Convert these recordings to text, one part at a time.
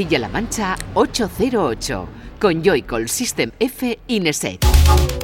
Castilla-La Mancha 808 con Joycall System F Ineset.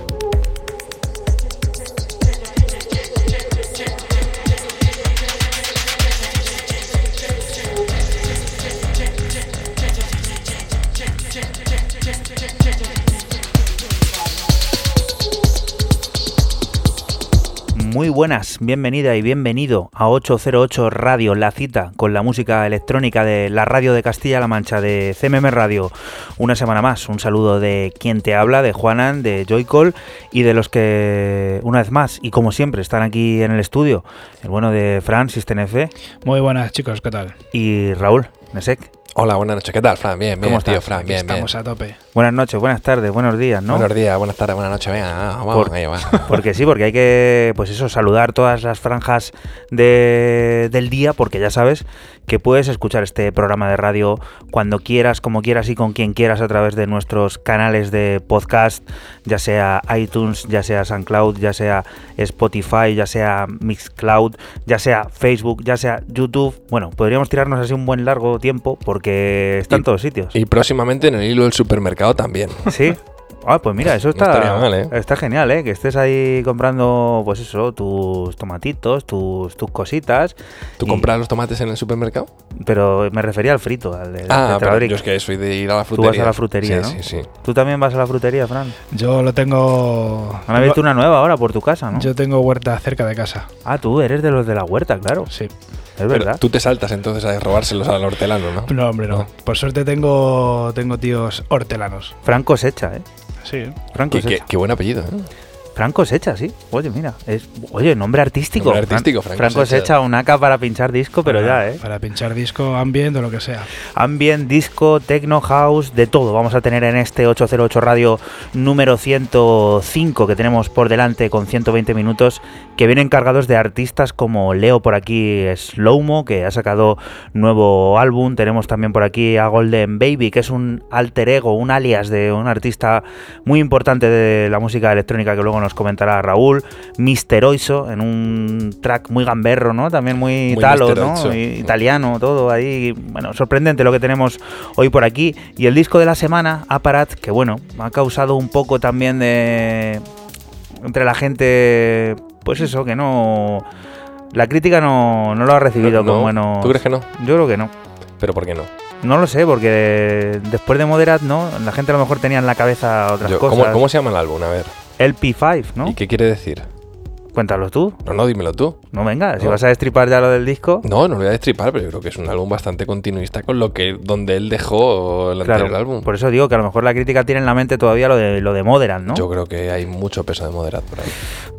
Muy buenas, bienvenida y bienvenido a 808 Radio, la cita con la música electrónica de la radio de Castilla-La Mancha, de CMM Radio. Una semana más, un saludo de quien te habla, de Juanan, de Joycall y de los que, una vez más, y como siempre, están aquí en el estudio, el bueno de Fran, F. Muy buenas chicos, ¿qué tal? Y Raúl, Nesek. Hola, buenas noches. ¿Qué tal, Fran? Bien, bien, ¿Cómo tío? Fran, bien, estamos bien. a tope. Buenas noches, buenas tardes, buenos días, ¿no? Buenos días, buenas tardes, buenas noches. Venga, vamos, Por- ahí va. Porque sí, porque hay que, pues eso, saludar todas las franjas de- del día, porque ya sabes que puedes escuchar este programa de radio cuando quieras, como quieras y con quien quieras a través de nuestros canales de podcast, ya sea iTunes, ya sea SoundCloud, ya sea Spotify, ya sea Mixcloud, ya sea Facebook, ya sea YouTube. Bueno, podríamos tirarnos así un buen largo tiempo porque está en todos sitios. Y próximamente en el hilo del supermercado también. Sí. Ah, pues mira, eso está, mal, ¿eh? está genial, ¿eh? Que estés ahí comprando, pues eso, tus tomatitos, tus, tus cositas. ¿Tú Y- compras los tomates en el supermercado? Pero me refería al frito, al de, Ah, pero yo es que soy de ir a la Tú frutería. vas a la frutería, sí, ¿no? Sí, sí, ¿Tú también vas a la frutería, Fran? Yo lo tengo. Han tengo- abierto una nueva ahora por tu casa, ¿no? Yo tengo huerta cerca de casa. Ah, tú eres de los de la huerta, claro. Sí. Es Pero verdad. tú te saltas entonces a robárselos al hortelano, ¿no? No, hombre, no. No. Por suerte tengo, tengo tíos hortelanos. Fran cosecha, ¿eh? Sí. Fran Qué, qué buen apellido, ¿eh? Fran cosecha, sí. Oye, mira. Es, oye, nombre artístico. Nombre artístico, Fran Fran Cosecha. una AK para pinchar disco, pero Para- ya, ¿eh? Para pinchar disco, ambient o lo que sea. Ambient, disco, techno, house, de todo. Vamos a tener en este 808 Radio número 105 que tenemos por delante con 120 minutos que vienen cargados de artistas como Leo por aquí Slowmo que ha sacado nuevo álbum. Tenemos también por aquí a Golden Baby que es un alter ego, un alias de un artista muy importante de la música electrónica que luego nos comentará Raúl. Mister Oiso en un track muy gamberro, ¿no? También muy, Muy talo. ¿no? Italiano, todo ahí. Bueno, sorprendente lo que tenemos hoy por aquí. Y el disco de la semana, Aparat, que bueno, ha causado un poco también de. entre la gente. Pues eso, que no. La crítica no, no lo ha recibido No, con buenos. ¿Tú crees que no? Yo creo que no. ¿Pero por qué no? No lo sé, porque después de Moderat, ¿no? La gente a lo mejor tenía en la cabeza otras Yo- cosas. ¿cómo, cómo se llama el álbum? A ver. LP5, ¿no? ¿Y qué quiere decir? Cuéntalo tú. No, no, dímelo tú. No, venga, si vas a destripar ya lo del disco. No, no lo voy a destripar, pero yo creo que es un álbum bastante continuista con lo que donde él dejó el anterior Claro, álbum. por eso digo que a lo mejor la crítica tiene en la mente todavía lo de lo de Moderat, ¿no? Yo creo que hay mucho peso de Moderat por ahí.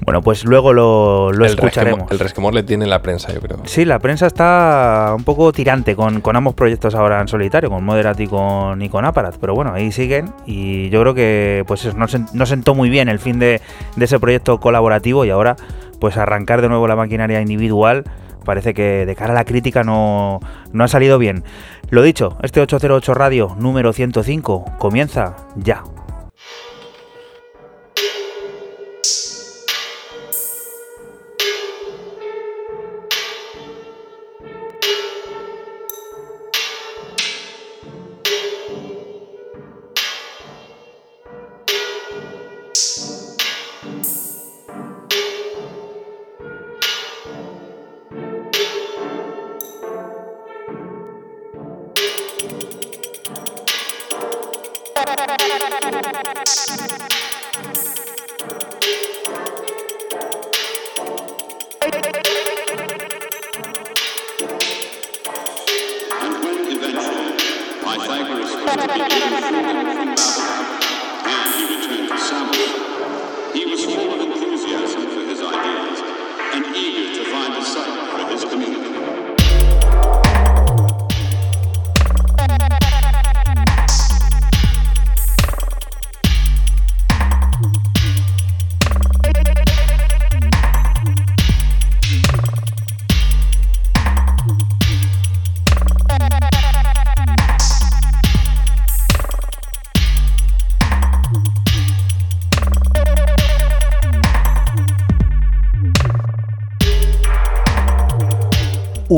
Bueno, pues luego lo, lo el, escucharemos. resquemor, el resquemor le tiene la prensa, yo creo. Sí, la prensa está un poco tirante con, con ambos proyectos ahora en solitario, con Moderat y con, y con Aparat, pero bueno, ahí siguen y yo creo que pues eso, no sentó muy bien el fin de, de ese proyecto colaborativo y ahora pues arrancar de nuevo la maquinaria individual parece que de cara a la crítica no, no ha salido bien. Lo dicho, este 808 Radio número 105 comienza ya.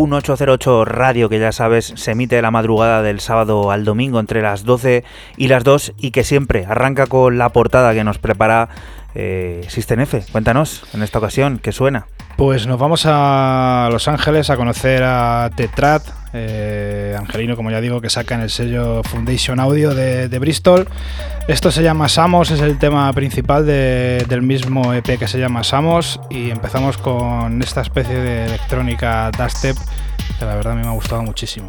1808 Radio, que ya sabes, se emite la madrugada del sábado al domingo entre las 12 y las 2 y que siempre arranca con la portada que nos prepara eh, Cuéntanos, en esta ocasión, ¿qué suena? Pues nos vamos a Los Ángeles a conocer a Tetrat, eh, Angelino, como ya digo, que saca en el sello Foundation Audio de, Bristol. Esto se llama Samos, es el tema principal del mismo EP que se llama Samos y empezamos con esta especie de electrónica dubstep la verdad me ha gustado muchísimo.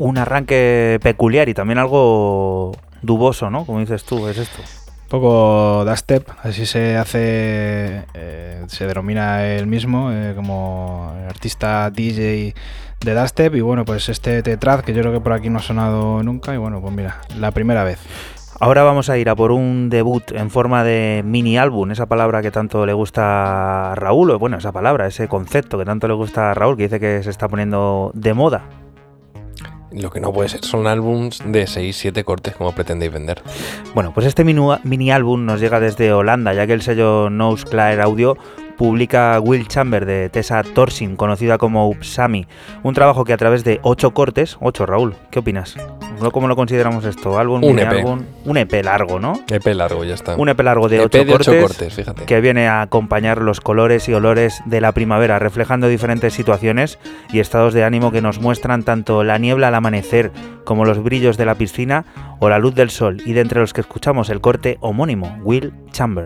Un arranque peculiar y también algo duboso, ¿no? Como dices tú, es esto. Un poco dubstep, así se hace, eh, se denomina él mismo eh, como artista DJ de dubstep y bueno, pues este Tetrad que yo creo que por aquí no ha sonado nunca y bueno, pues mira, la primera vez. Ahora vamos a ir a por un debut en forma de mini álbum, esa palabra que tanto le gusta a Raúl, o bueno, esa palabra, ese concepto que tanto le gusta a Raúl, que dice que se está poniendo de moda. Lo que no puede ser son álbums de 6-7 cortes como pretendéis vender. Bueno, pues este mini álbum nos llega desde Holanda, ya que el sello Nose Clear Audio publica Will Chamber de Tessa Torsin, conocida como Upsami, un trabajo que a través de ocho cortes, ocho Raúl, ¿qué opinas? ¿No ¿Cómo lo consideramos esto? ¿Álbum, Un EP. álbum? Un EP largo, ¿no? EP largo, ya está. Un EP largo de EP ocho de ocho cortes, cortes, fíjate. que viene a acompañar los colores y olores de la primavera, reflejando diferentes situaciones y estados de ánimo que nos muestran tanto la niebla al amanecer como los brillos de la piscina o la luz del sol, y de entre los que escuchamos el corte homónimo, Will Chamber.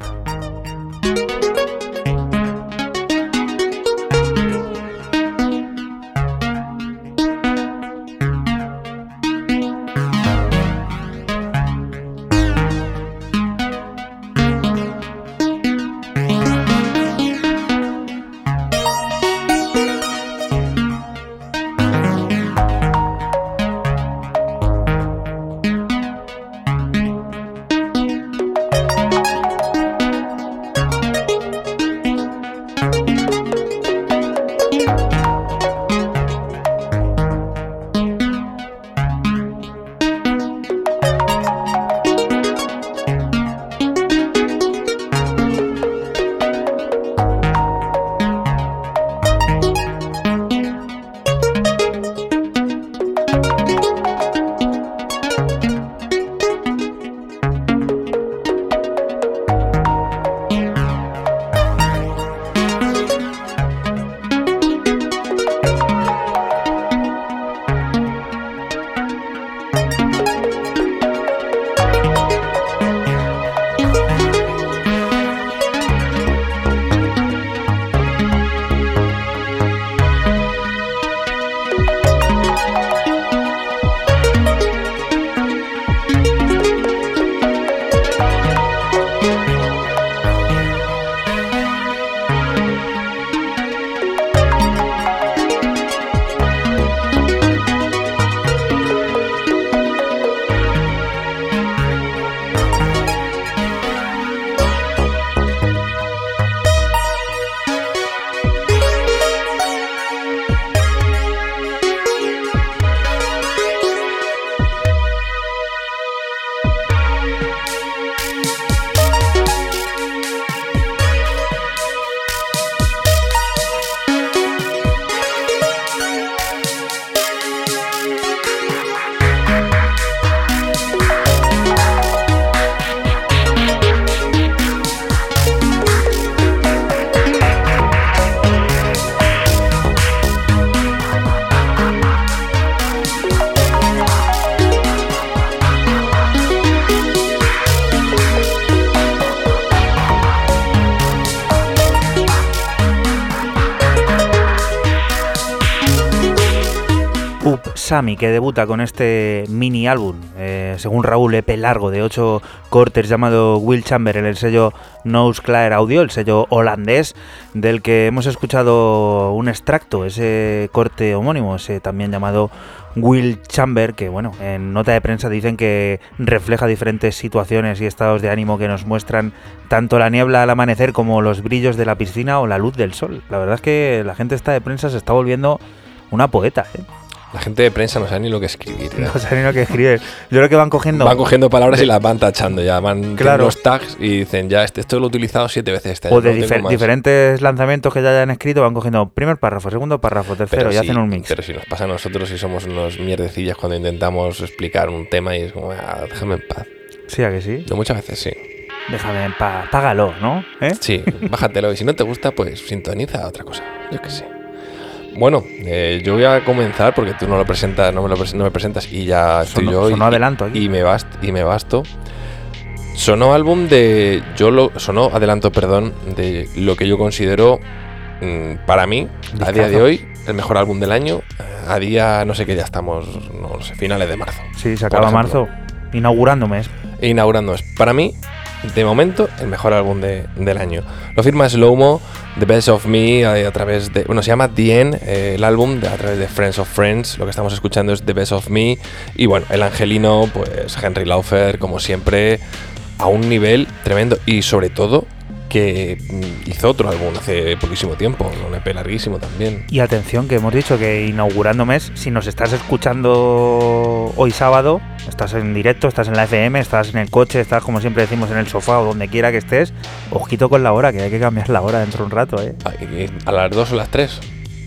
Sami, que debuta con este mini álbum, eh, según Raúl, EP largo de 8 cortes llamado Will Chamber en el sello Nose Clear Audio, el sello holandés, del que hemos escuchado un extracto, ese corte homónimo, ese también llamado Will Chamber, que bueno, en nota de prensa dicen que refleja diferentes situaciones y estados de ánimo que nos muestran tanto la niebla al amanecer como los brillos de la piscina o la luz del sol. La verdad es que la gente esta de prensa se está volviendo una poeta, ¿eh? La gente de prensa no sabe ni lo que escribir. ¿eh? No saben ni lo que escribir. Yo creo que van cogiendo... Van cogiendo palabras y las van tachando ya. Van Claro. los tags y dicen, ya, este, esto lo he utilizado siete veces este o año, de no difer- más". diferentes lanzamientos que ya hayan escrito, van cogiendo primer párrafo, segundo párrafo, tercero Pero y sí, hacen un mix. Pero si nos pasa a nosotros y somos unos mierdecillas cuando intentamos explicar un tema y es como, "Ah, déjame en paz. Sí, a que sí. Yo muchas veces sí. Déjame en paz, págalo, ¿no? ¿Eh? Sí, bájatelo. Y si no te gusta, pues sintoniza otra cosa. Yo qué sé. Bueno, eh, yo voy a comenzar porque tú no lo presentas, no me, lo pres- no me presentas y ya estoy Sonó- yo. y- sonó adelanto aquí. Y me, bast, y me basto. Sonó álbum de. Yo lo. Sonó adelanto, perdón, de lo que yo considero mm, para mí, a día de hoy, el mejor álbum del año. A día, no sé qué, ya estamos, no sé, finales de marzo. Sí, se acaba marzo, inaugurando mes. Inaugurando para mí, de momento, el mejor álbum de- del año. Lo firma Slowmo, The Best of Me, eh, a, través de. Bueno, se llama The End, eh, el álbum, de- a través de Friends of Friends. Lo que estamos escuchando es The Best of Me. Y bueno, el angelino, pues Henry Laufer, como siempre, a un nivel tremendo. Y sobre todo, que mm, hizo otro álbum hace poquísimo tiempo, un EP larguísimo también. Y atención, que hemos dicho que inaugurando mes, si nos estás escuchando hoy sábado, estás en directo, estás en la FM, estás en el coche, estás como siempre decimos en el sofá o donde quiera que estés, ojito con la hora, que hay que cambiar la hora dentro de un rato, ¿eh? A las dos o las tres.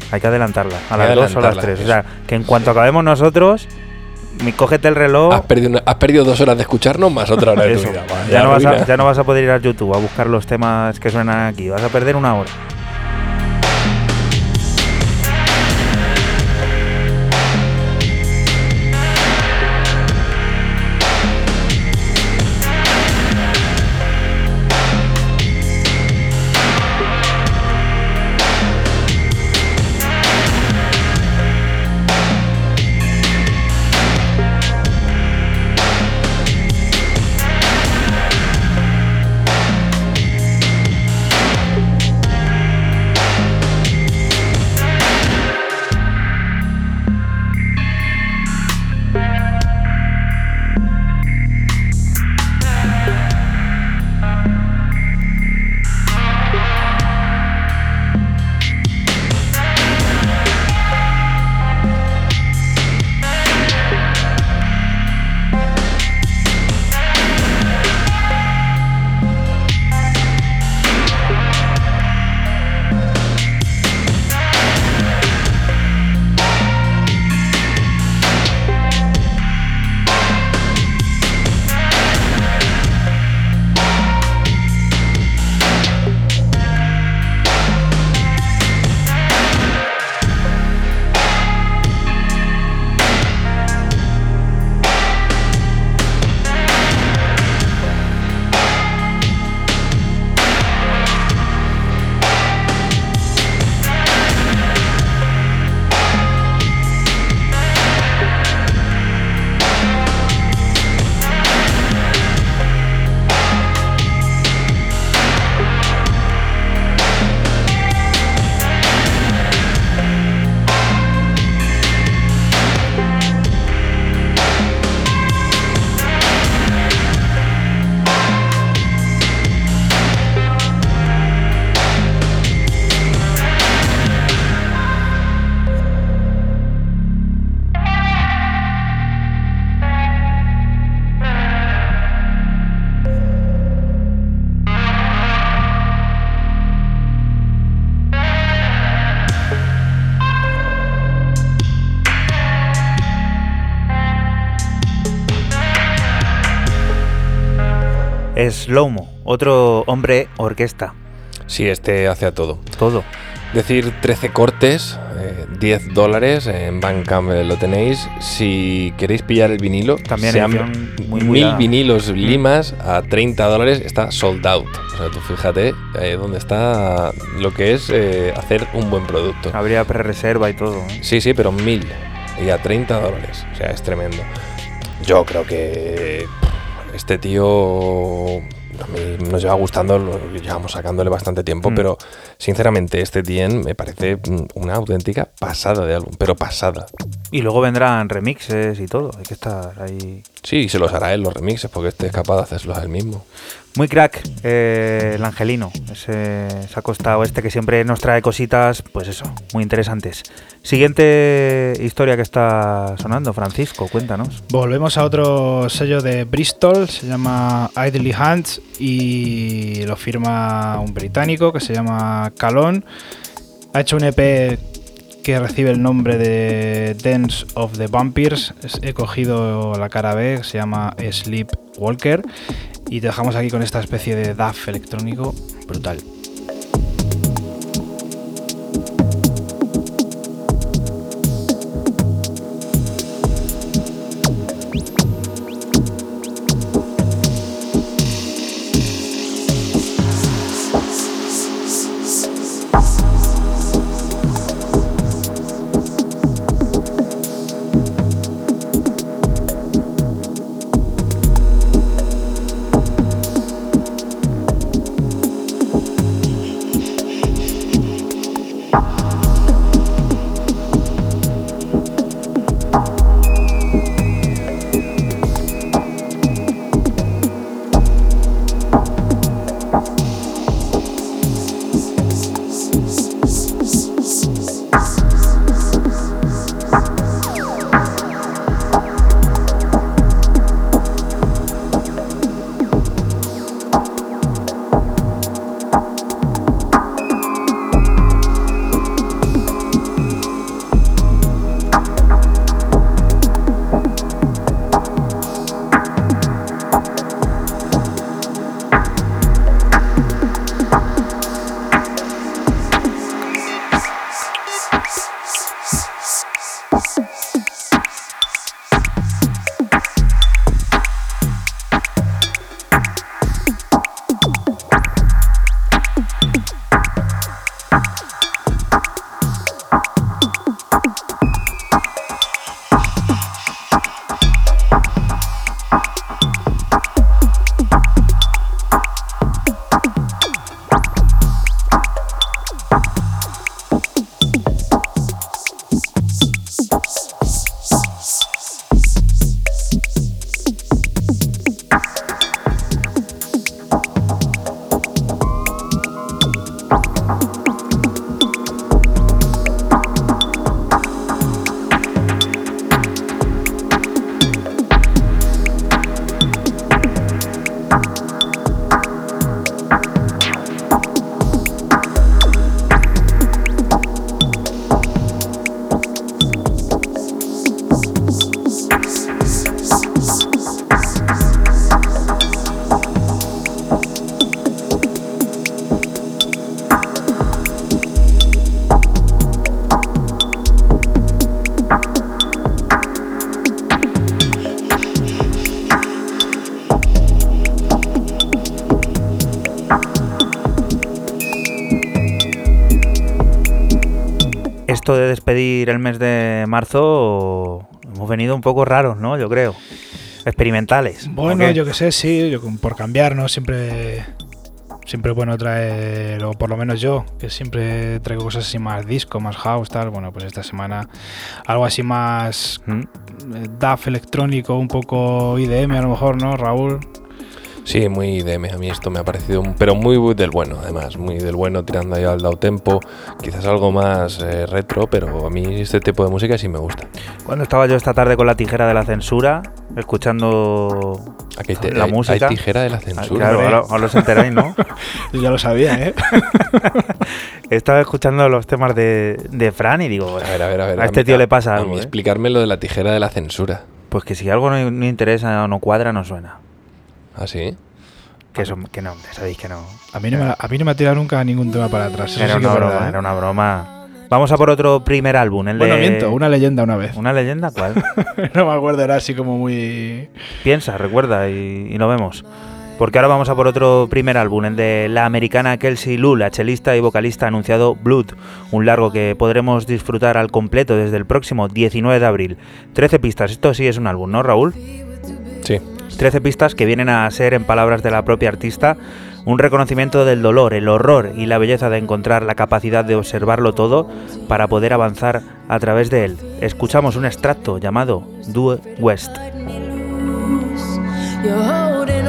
Hay que adelantarla, a las que dos o las adelantarla, tres. O eso. sea, que en cuanto acabemos nosotros, mi, cógete el reloj. Has, perdido una- has perdido dos horas de escucharnos más otra hora de tu vida. Ya no, vas a, ya no vas a poder ir a YouTube a buscar los temas que suenan aquí, vas a perder una hora. Slowmo, otro hombre orquesta, Sí, este hace a todo. todo. Decir 13 cortes, eh, 10 dólares, en Bandcamp eh, lo tenéis. Si queréis pillar el vinilo, También edición muy mil vinilos limas a 30 dólares, está sold out. O sea, tú fíjate eh, dónde está lo que es eh, hacer un buen producto. Habría pre-reserva y todo. ¿eh? Sí, sí, pero mil. y a 30 dólares. O sea, es tremendo. Yo creo que este tío a mí nos lleva gustando, lo llevamos sacándole bastante tiempo, Mm. pero sinceramente este Tien me parece mm, una auténtica pasada de álbum, pero pasada. Y luego vendrán remixes y todo. Hay que estar ahí. Sí, y se los hará él los remixes, porque este es capaz de hacerlos él mismo. Muy crack, eh, el angelino. Ese, se ha costado este que siempre nos trae cositas, pues eso, muy interesantes. Siguiente historia que está sonando, Francisco, cuéntanos. Volvemos a otro sello de Bristol, se llama Idly Hands y lo firma un británico que se llama Calon. Ha hecho un EP que recibe el nombre de Dance of the Vampires. Es- He cogido la cara B, se llama Sleep Walker. Y te dejamos aquí con esta especie de DAF electrónico brutal. Despedir el mes de marzo, hemos venido un poco raros, ¿no? Yo creo. Experimentales. ¿o Bueno, qué? yo que sé, sí, yo, por cambiar, ¿no? Siempre, siempre bueno traer, o por lo menos yo, que siempre traigo cosas así más disco, más house, tal. Bueno, pues esta semana algo así más ¿Mm? DAF electrónico, un poco IDM a lo mejor, ¿no, Raúl? Sí, muy DM, a mí esto me ha parecido, un- pero muy, muy del bueno, además, muy del bueno tirando ahí al dao tempo, quizás algo más eh, retro, pero a mí este tipo de música sí me gusta. Cuando estaba yo esta tarde con la tijera de la censura, escuchando Aquí hay te- la hay- música. Hay tijera de la Ah, censura. Claro, ahora, ahora os enteráis, ¿no? Yo ya lo sabía, ¿eh? Estaba escuchando los temas de, de Fran y digo, A ver, a ver, a ver. a este mí- tío le pasa a algo. mí ¿eh? explicarme lo de la tijera de la censura. Pues que si algo no, no interesa o no cuadra, no suena. ¿Ah, sí? Que, eso, que no, hombre, sabéis que no. A mí no, me, a mí no me ha tirado nunca ningún tema para atrás. Era una broma, verdad, ¿eh? era una broma. Vamos a por otro primer álbum, el Bueno, de... miento, una leyenda una vez. ¿Una leyenda? ¿Cuál? no me acuerdo, era así como muy... Piensa, recuerda y, y lo vemos. Porque ahora vamos a por otro primer álbum, el de la americana Kelsey Lou, la chelista y vocalista anunciado Blood, un largo que podremos disfrutar al completo desde el próximo 19 de abril. 13 pistas, esto sí es un álbum, ¿no, Raúl? Sí. 13 pistas que vienen a ser, en palabras de la propia artista, un reconocimiento del dolor, el horror y la belleza de encontrar la capacidad de observarlo todo para poder avanzar a través de él. Escuchamos un extracto llamado Due West. You're holding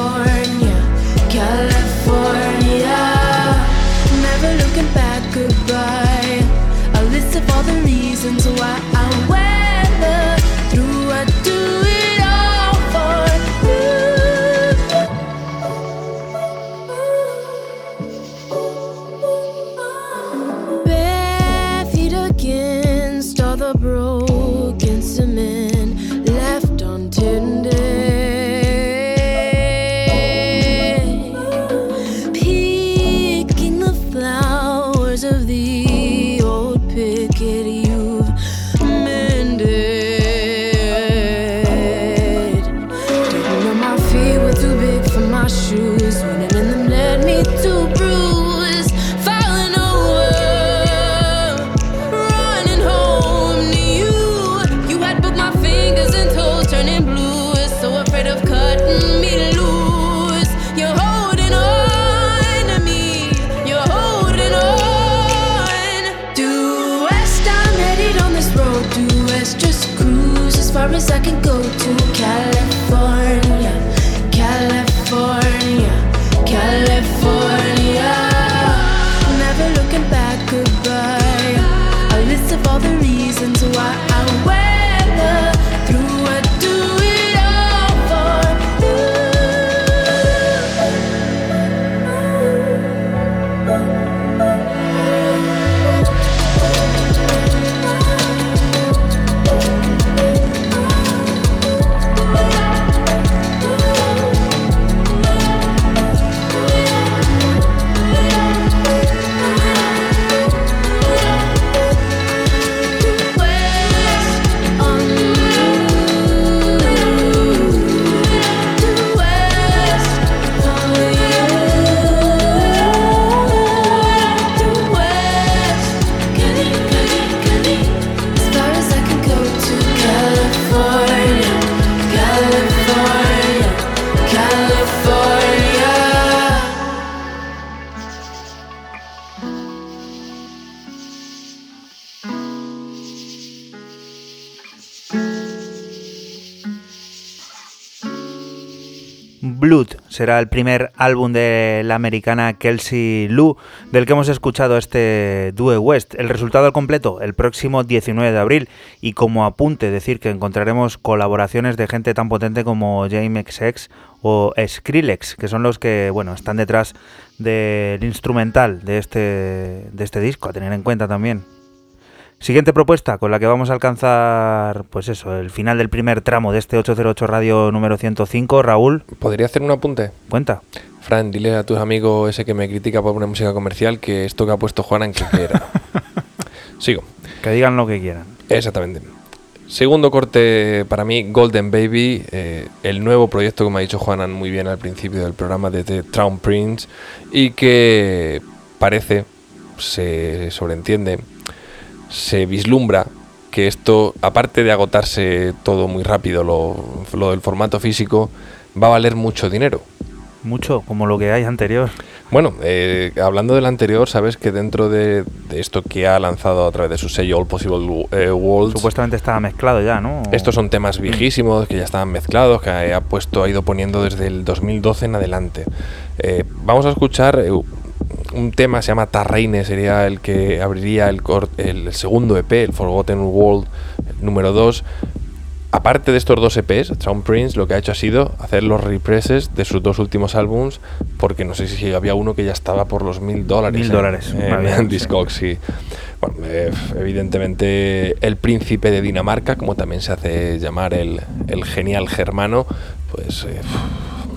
for será el primer álbum de la americana Kelsey Lou, del que hemos escuchado este Due West. El resultado completo el próximo 19 de abril. Y como apunte, decir que encontraremos colaboraciones de gente tan potente como James XX o Skrillex, que son los que bueno están detrás del instrumental de este, de este disco, a tener en cuenta también. Siguiente propuesta con la que vamos a alcanzar, pues eso, el final del primer tramo de este 808 Radio número 105. Raúl, ¿Podría hacer un apunte? cuenta. Fran, dile a tus amigos ese que me critica por una música comercial que esto que ha puesto Juanan que quiera. Sigo. Que digan lo que quieran. Exactamente. Segundo corte para mí, Golden Baby, eh, el nuevo proyecto que me ha dicho Juanan muy bien al principio del programa de The Crown Prince y que parece, se sobreentiende, se vislumbra que esto, aparte de agotarse todo muy rápido, lo, lo del formato físico, va a valer mucho dinero. Mucho, como lo que hay anterior. Bueno, eh, hablando del anterior, sabes que dentro de, de esto que ha lanzado a través de su sello All Possible eh, Worlds, Supuestamente estaba mezclado ya, ¿no? estos son temas viejísimos que ya estaban mezclados, que ha puesto, ha ido poniendo desde el 2012 en adelante. Eh, vamos a escuchar eh, un tema, se llama Tarraine, sería el que abriría el, segundo EP, el Forgotten World número 2. Aparte de estos dos EPs, Traum Prince lo que ha hecho ha sido hacer los represses de sus dos últimos álbums, porque no sé si había uno que ya estaba por los mil dólares. Mil dólares, en. Discogs, sí. Bueno, eh, evidentemente el príncipe de Dinamarca, como también se hace llamar el, el genial germano, pues eh,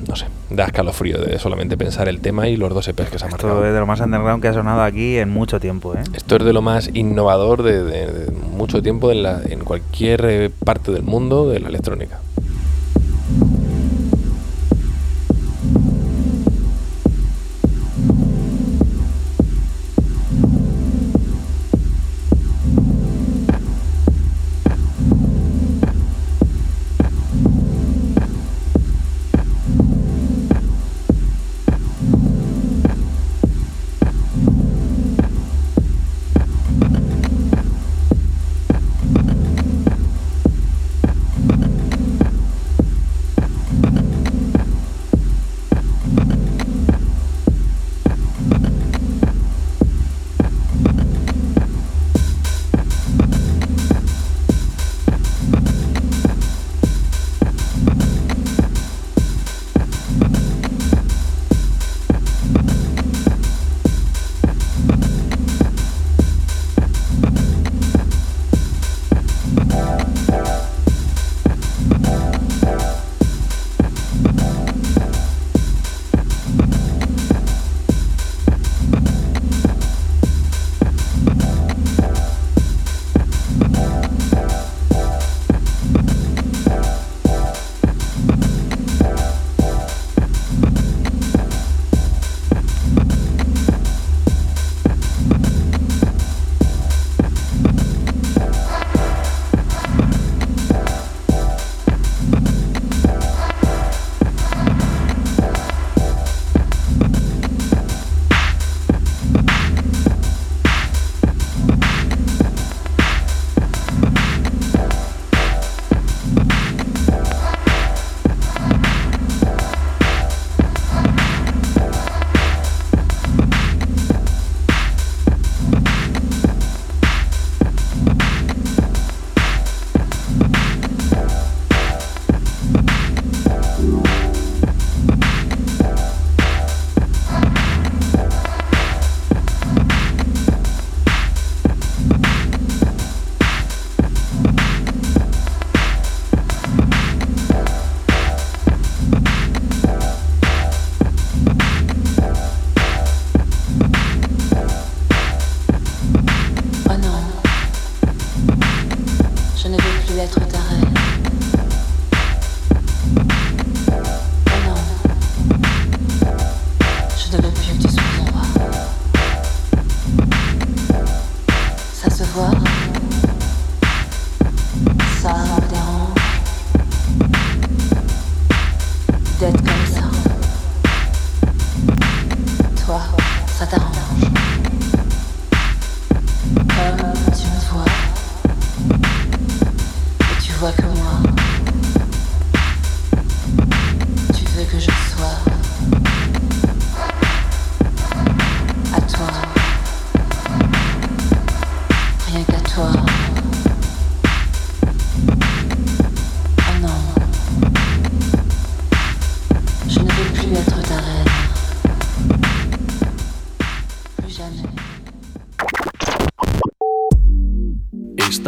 no sé, da escalofrío de solamente pensar el tema y los dos EPs que se han Esto marcado. es de lo más underground que ha sonado aquí en mucho tiempo, ¿eh? Esto es de lo más innovador de, de- de mucho tiempo en, la- en cualquier parte del mundo de la electrónica.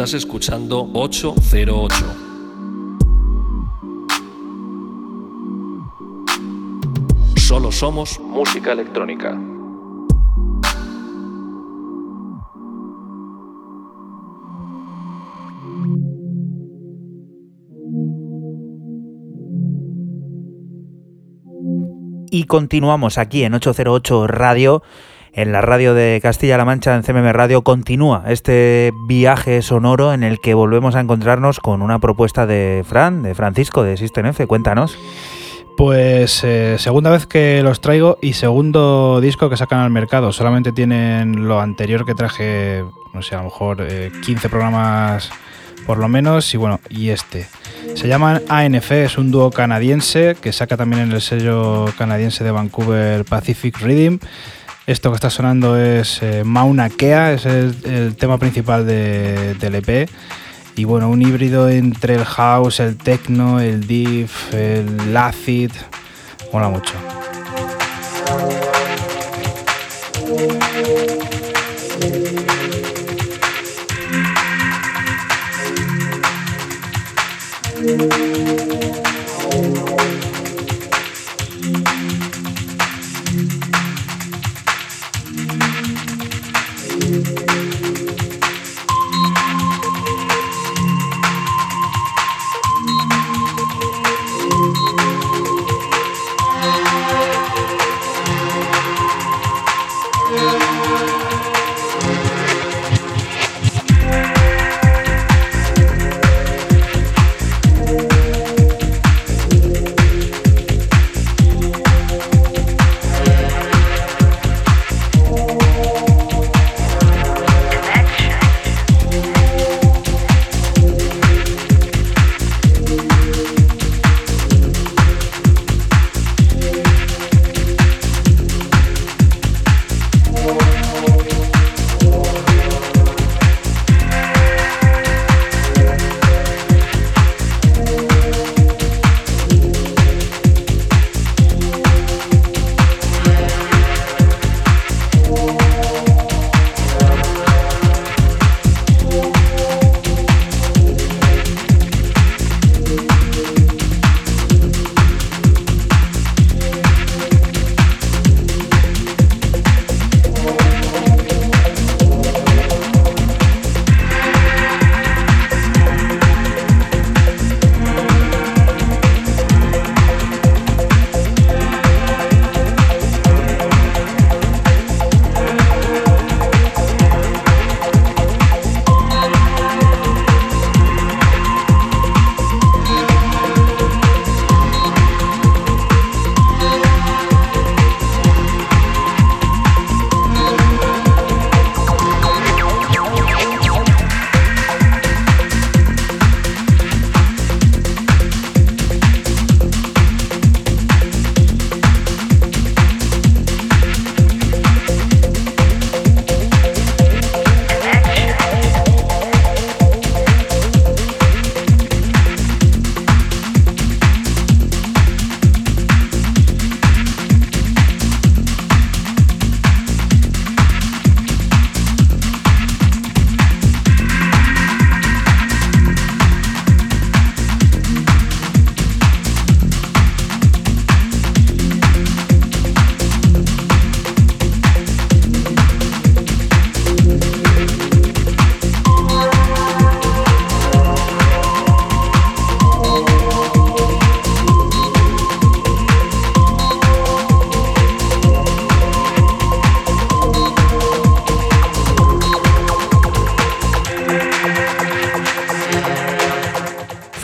Estás escuchando 808. Solo somos música electrónica. Y continuamos aquí en 808 Radio, en la radio de Castilla-La Mancha, en CMM Radio. Continúa este viaje sonoro en el que volvemos a encontrarnos con una propuesta de Fran, de Francisco, de System F. Cuéntanos. Pues eh, segunda vez que los traigo y segundo disco que sacan al mercado. Solamente tienen lo anterior que traje, no sé, a lo mejor eh, 15 programas por lo menos. Y bueno, y este. Se llaman ANF, es un dúo canadiense que saca también en el sello canadiense de Vancouver Pacific Rhythm. Esto que está sonando es eh, Mauna Kea, es el, tema principal de- del EP. Y bueno, un híbrido entre el house, el techno, el deep, el acid. Mola mucho.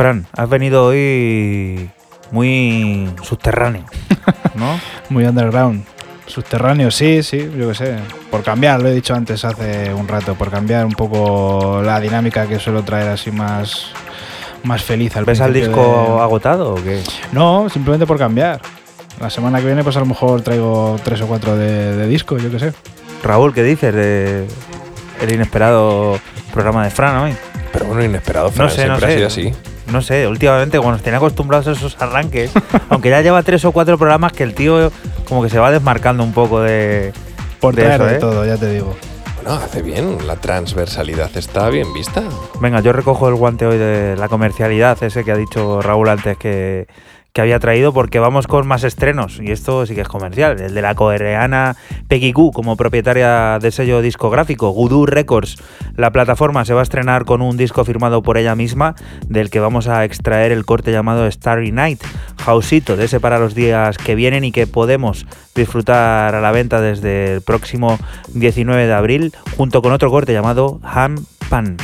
Fran, has venido hoy muy subterráneo, ¿no? Muy underground. Subterráneo, sí, sí, yo qué sé. Por cambiar, lo he dicho antes hace un rato, por cambiar un poco la dinámica que suelo traer así más, más feliz al ¿Ves al disco de- agotado o qué? No, simplemente por cambiar. La semana que viene, pues a lo mejor traigo tres o cuatro de, de disco, yo qué sé. Raúl, ¿qué dices de el inesperado programa de Fran hoy? Pero bueno, inesperado, Fran, No sé, no siempre sé. ha sido así. No sé, últimamente cuando nos tiene acostumbrados a esos arranques, aunque ya lleva tres o cuatro programas que el tío como que se va desmarcando un poco de... Por De eso, de ¿eh? todo, ya te digo. Bueno, hace bien, la transversalidad está bien vista. Venga, yo recojo el guante hoy de la comercialidad, ese que ha dicho Raúl antes que, que había traído, porque vamos con más estrenos, y esto sí que es comercial, el de la coreana Peggy Goo como propietaria de sello discográfico, Voodoo Records. La plataforma se va a estrenar con un disco firmado por ella misma, del que vamos a extraer el corte llamado Starry Night, Jausito, de ese para los días que vienen y que podemos disfrutar a la venta desde el próximo 19 de abril, junto con otro corte llamado Ham Pan.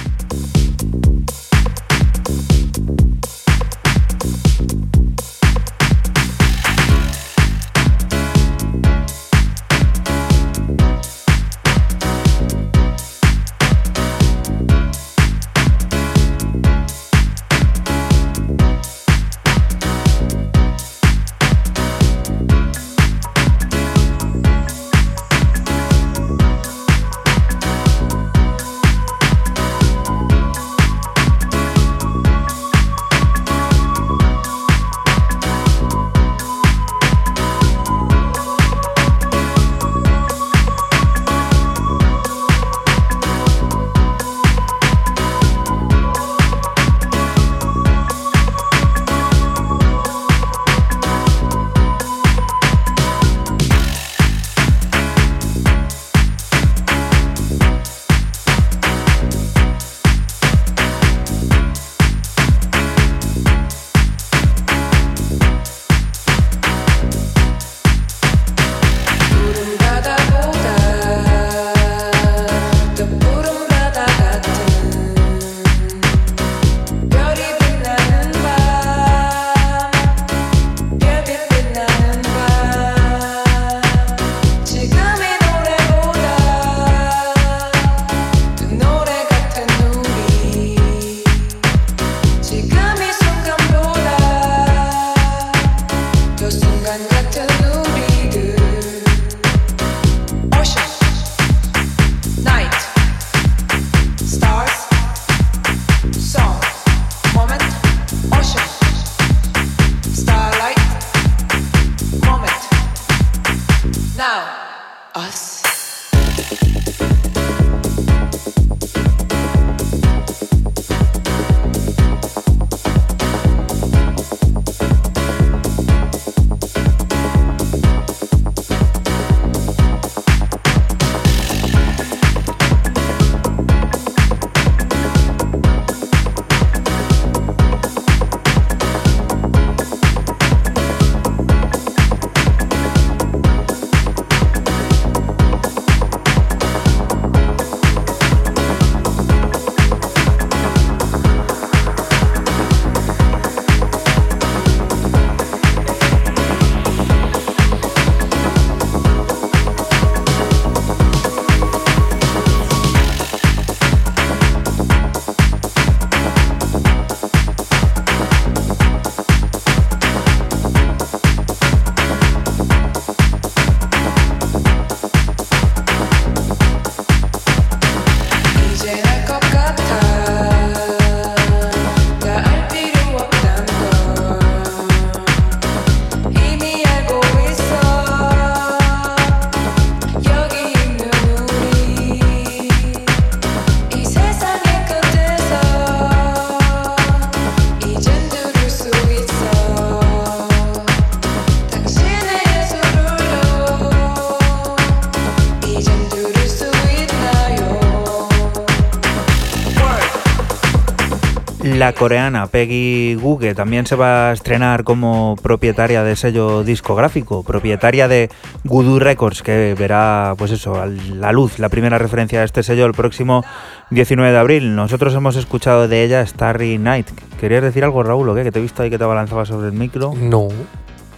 La coreana Peggy Gu, que también se va a estrenar como propietaria de sello discográfico, propietaria de Voodoo Records, que verá, pues eso, a la luz, la primera referencia a este sello el próximo 19 de abril. Nosotros hemos escuchado de ella Starry Night. ¿Querías decir algo, Raúl, o qué? Que te he visto ahí que te abalanzaba sobre el micro. No,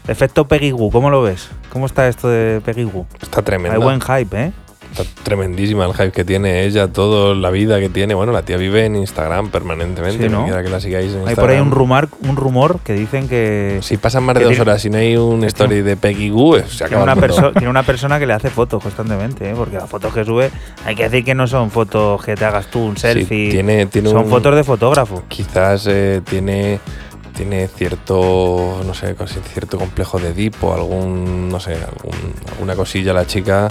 Efecto Peggy Gu, ¿cómo lo ves? ¿Cómo está esto de Peggy Gu? está tremenda. Hay buen hype, ¿eh? Está tremendísima el hype que tiene ella, toda la vida que tiene. Bueno, la tía vive en Instagram permanentemente. Sí, que la sigáis en Hay por ahí un rumor, un rumor que dicen que Si pasan más de dos tiene- horas y no hay un story de Peggy Gu, eh, se tiene una, tiene una persona que le hace fotos constantemente, ¿eh? porque las fotos que sube, hay que decir que no son fotos que te hagas tú un Sí, selfie. tiene, tiene son un- fotos de fotógrafo. Quizás eh, tiene tiene cierto no sé cierto complejo de Edipo algún no sé algún- alguna cosilla la chica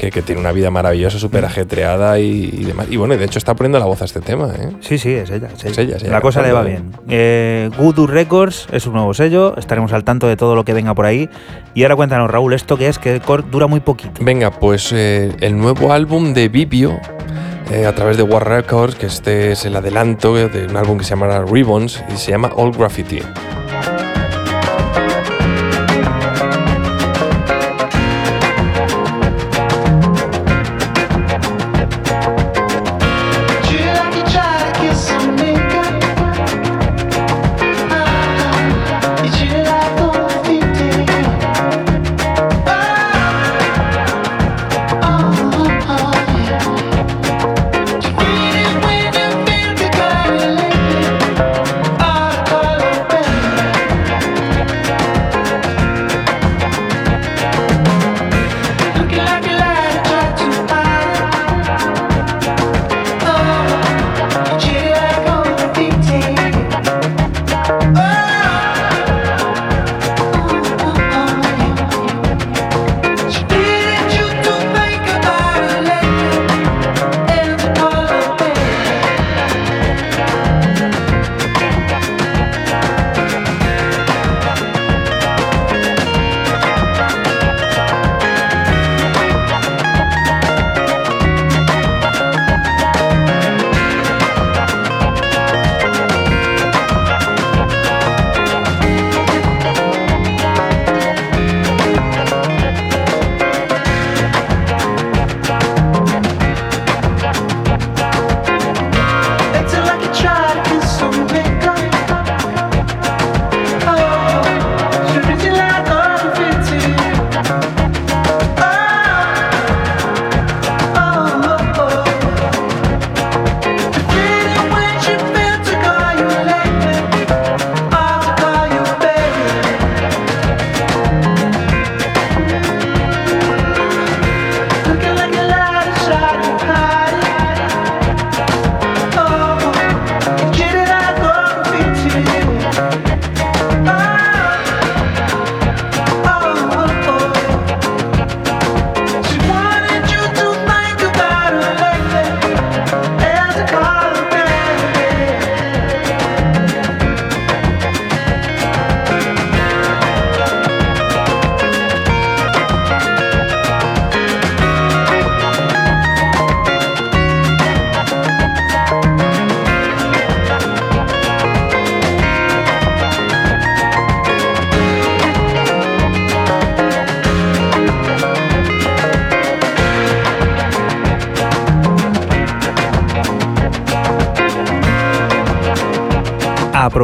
que, que tiene una vida maravillosa súper ajetreada y, y demás y bueno de hecho está poniendo la voz a este tema ¿eh? Sí, sí, es ella. Es ella. Es ella, es ella La cosa le va bien. Eh, Voodoo Records es un nuevo sello, estaremos al tanto de todo lo que venga por ahí. Y ahora cuéntanos, Raúl, esto que es que dura muy poquito. venga pues eh, el nuevo álbum de Vivio eh, a través de War Records que este es el adelanto de un álbum que se llamará Ribbons y se llama All Graffiti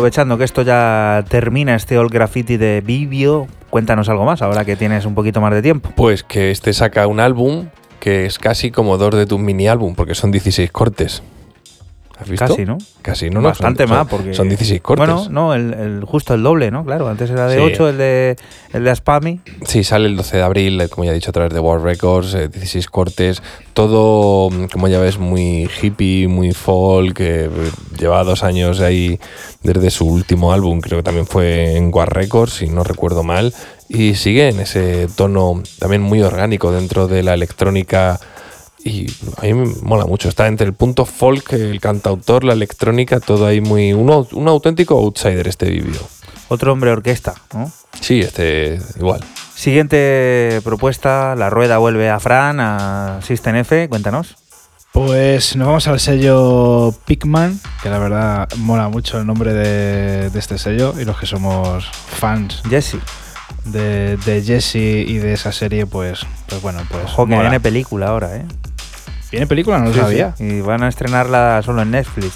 Aprovechando que esto ya termina este All Graffiti de Vivio, cuéntanos algo más ahora que tienes un poquito más de tiempo. Pues que este saca un álbum que es casi como dos de tu mini álbum, porque son 16 cortes. ¿Has visto? Casi, ¿no? Casi, no, no. Bastante son- son- más, porque. Son 16 cortes. Bueno, no, el, el- justo el doble, ¿no? Claro, antes era de Sí. 8, el de, el de Aspami. Sí, sale el 12 de abril, eh, como ya he dicho, a través de World Records, eh, 16 cortes, todo, mm, como ya ves, muy hippie, muy folk, eh, lleva dos años ahí desde su último álbum, creo que también fue en War Records, si no recuerdo mal, y sigue en ese tono también muy orgánico dentro de la electrónica y a mí me mola mucho, está entre el punto folk, el cantautor, la electrónica, todo ahí muy... Un, un auténtico outsider este vídeo. Otro hombre orquesta, ¿no? Sí, este igual. Siguiente propuesta, la rueda vuelve a Fran, a System F, cuéntanos. Pues nos vamos al sello Pigman, que la verdad mola mucho el nombre de, de este sello y los que somos fans Jesse. de, de Jesse y de esa serie, pues, pues bueno, pues Ojo que mola. viene película ahora, ¿eh? ¿Viene película? No lo Sí, sabía. sí. Y van a estrenarla solo en Netflix.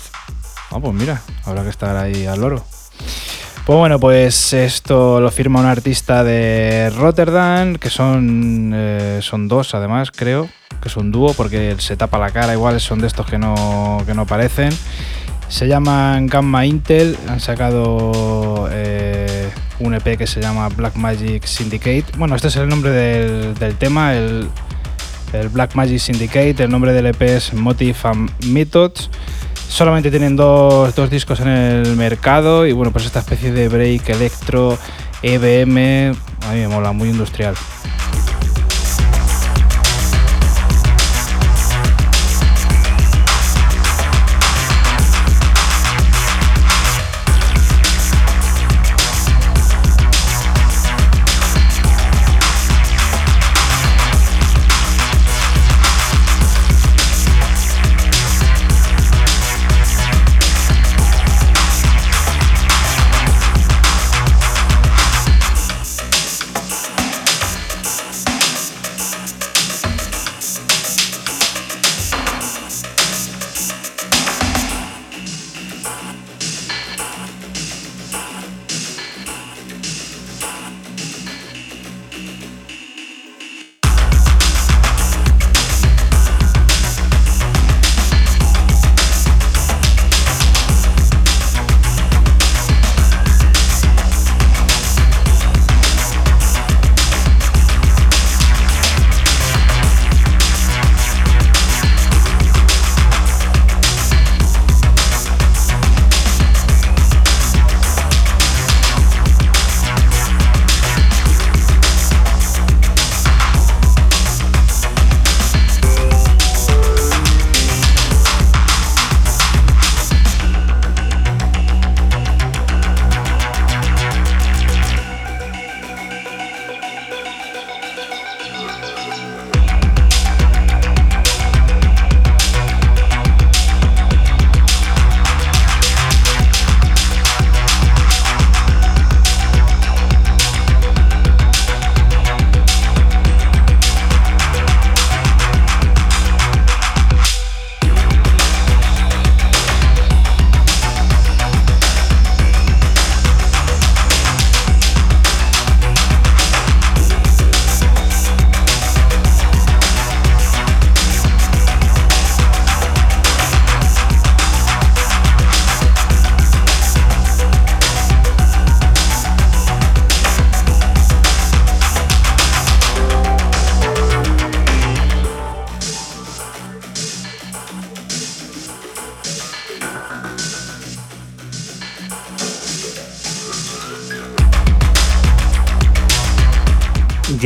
Ah, pues mira, habrá que estar ahí al loro. Pues bueno, pues esto lo firma un artista de Rotterdam, que son, eh, son dos además, creo, que es un dúo, porque se tapa la cara, igual son de estos que no, que no parecen. Se llaman Gamma Intel, han sacado eh, un EP que se llama Black Magic Syndicate. Bueno, este es el nombre del, del tema, el, Black Magic Syndicate. El nombre del EP es Motive and Methods. Solamente tienen dos, dos discos en el mercado y bueno, pues esta especie de break electro, EBM, a mí me mola, muy industrial.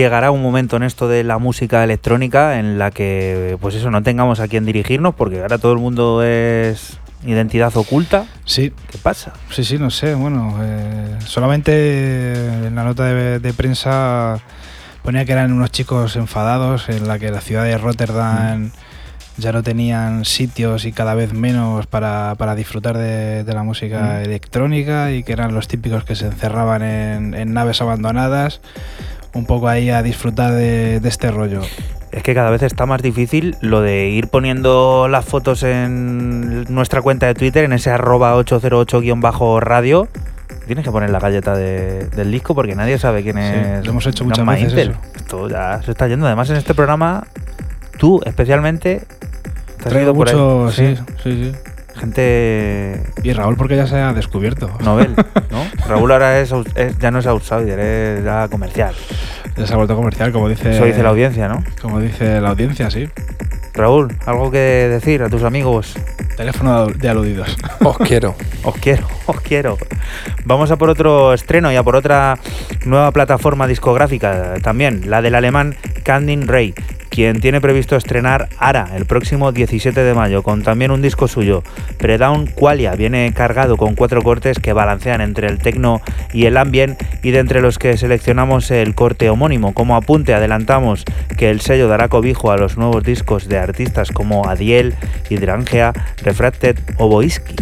Llegará un momento en esto de la música electrónica en la que, pues eso, no tengamos a quién dirigirnos porque ahora todo el mundo es identidad oculta. Sí, ¿Qué pasa? sí, sí, no sé. Bueno, eh, solamente en la nota de, de prensa ponía que eran unos chicos enfadados en la que la ciudad de Rotterdam ya no tenían sitios y cada vez menos para, para disfrutar de, de la música Mm. electrónica y que eran los típicos que se encerraban en, en naves abandonadas un poco ahí a disfrutar de, de este rollo. Es que cada vez está más difícil lo de ir poniendo las fotos en nuestra cuenta de Twitter, en ese arroba 808-radio. Tienes que poner la galleta de- del disco porque nadie sabe quién Sí, es. lo hemos hecho muchas veces Intel. eso. Esto ya se está yendo. Además, en este programa, tú especialmente. te has Traigo ido por ahí. mucho, sí, sí, sí. Gente Y Raúl porque ya se ha descubierto. novel, ¿no? Raúl ahora es, ya no es outsider, es ya comercial. Ya se ha vuelto comercial, como dice, Eso dice la audiencia, ¿no? como dice la audiencia, sí. Raúl, ¿algo que decir a tus amigos? Teléfono de aludidos. Os quiero. Os quiero, os quiero. Vamos a por otro estreno y a por otra nueva plataforma discográfica también, la del alemán Candin Ray, quien tiene previsto estrenar Ara el próximo 17 de mayo, con también un disco suyo. Predown Qualia viene cargado con cuatro cortes que balancean entre el techno y el ambient y de entre los que seleccionamos el corte homónimo. Como apunte adelantamos que el sello dará cobijo a los nuevos discos de artistas como Adiel, Hydrangea, Refracted o Boiski.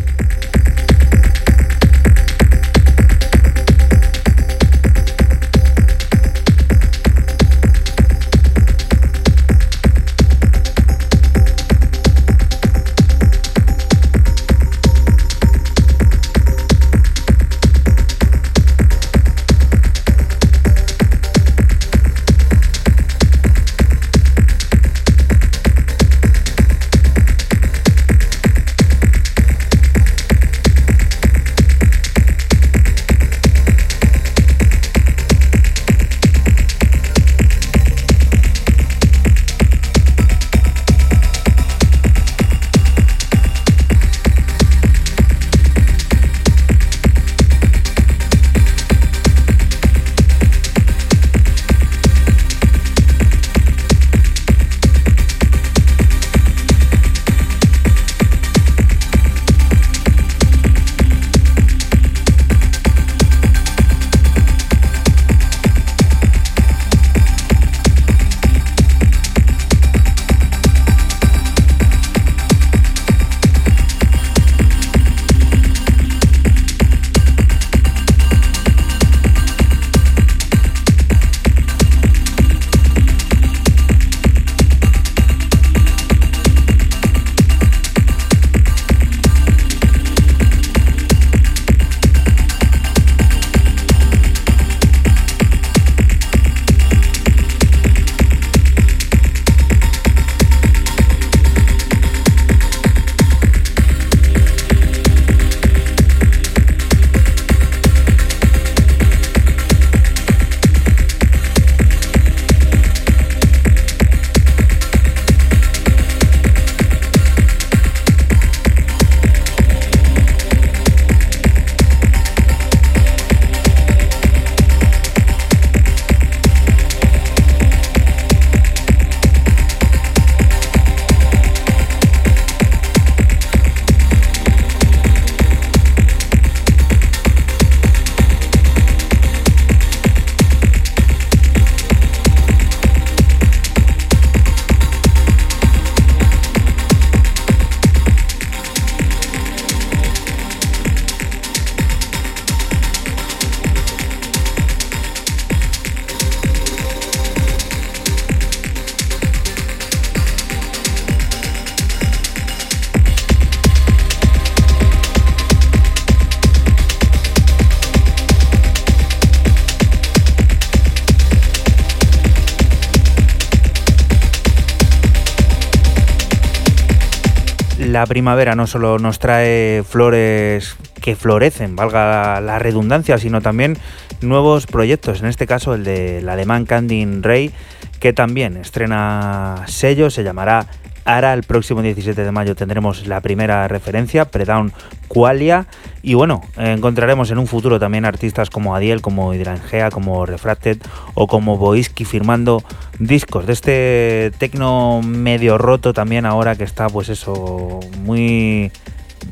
La primavera no solo nos trae flores que florecen, valga la redundancia, sino también nuevos proyectos, en este caso el del alemán Candin Rey, que también estrena sello, se llamará Ara, el próximo 17 de mayo tendremos la primera referencia, Predown Qualia, y bueno, encontraremos en un futuro también artistas como Adiel, como Hydrangea, como Refracted o como Boiski firmando discos de este tecno medio roto también ahora que está pues eso muy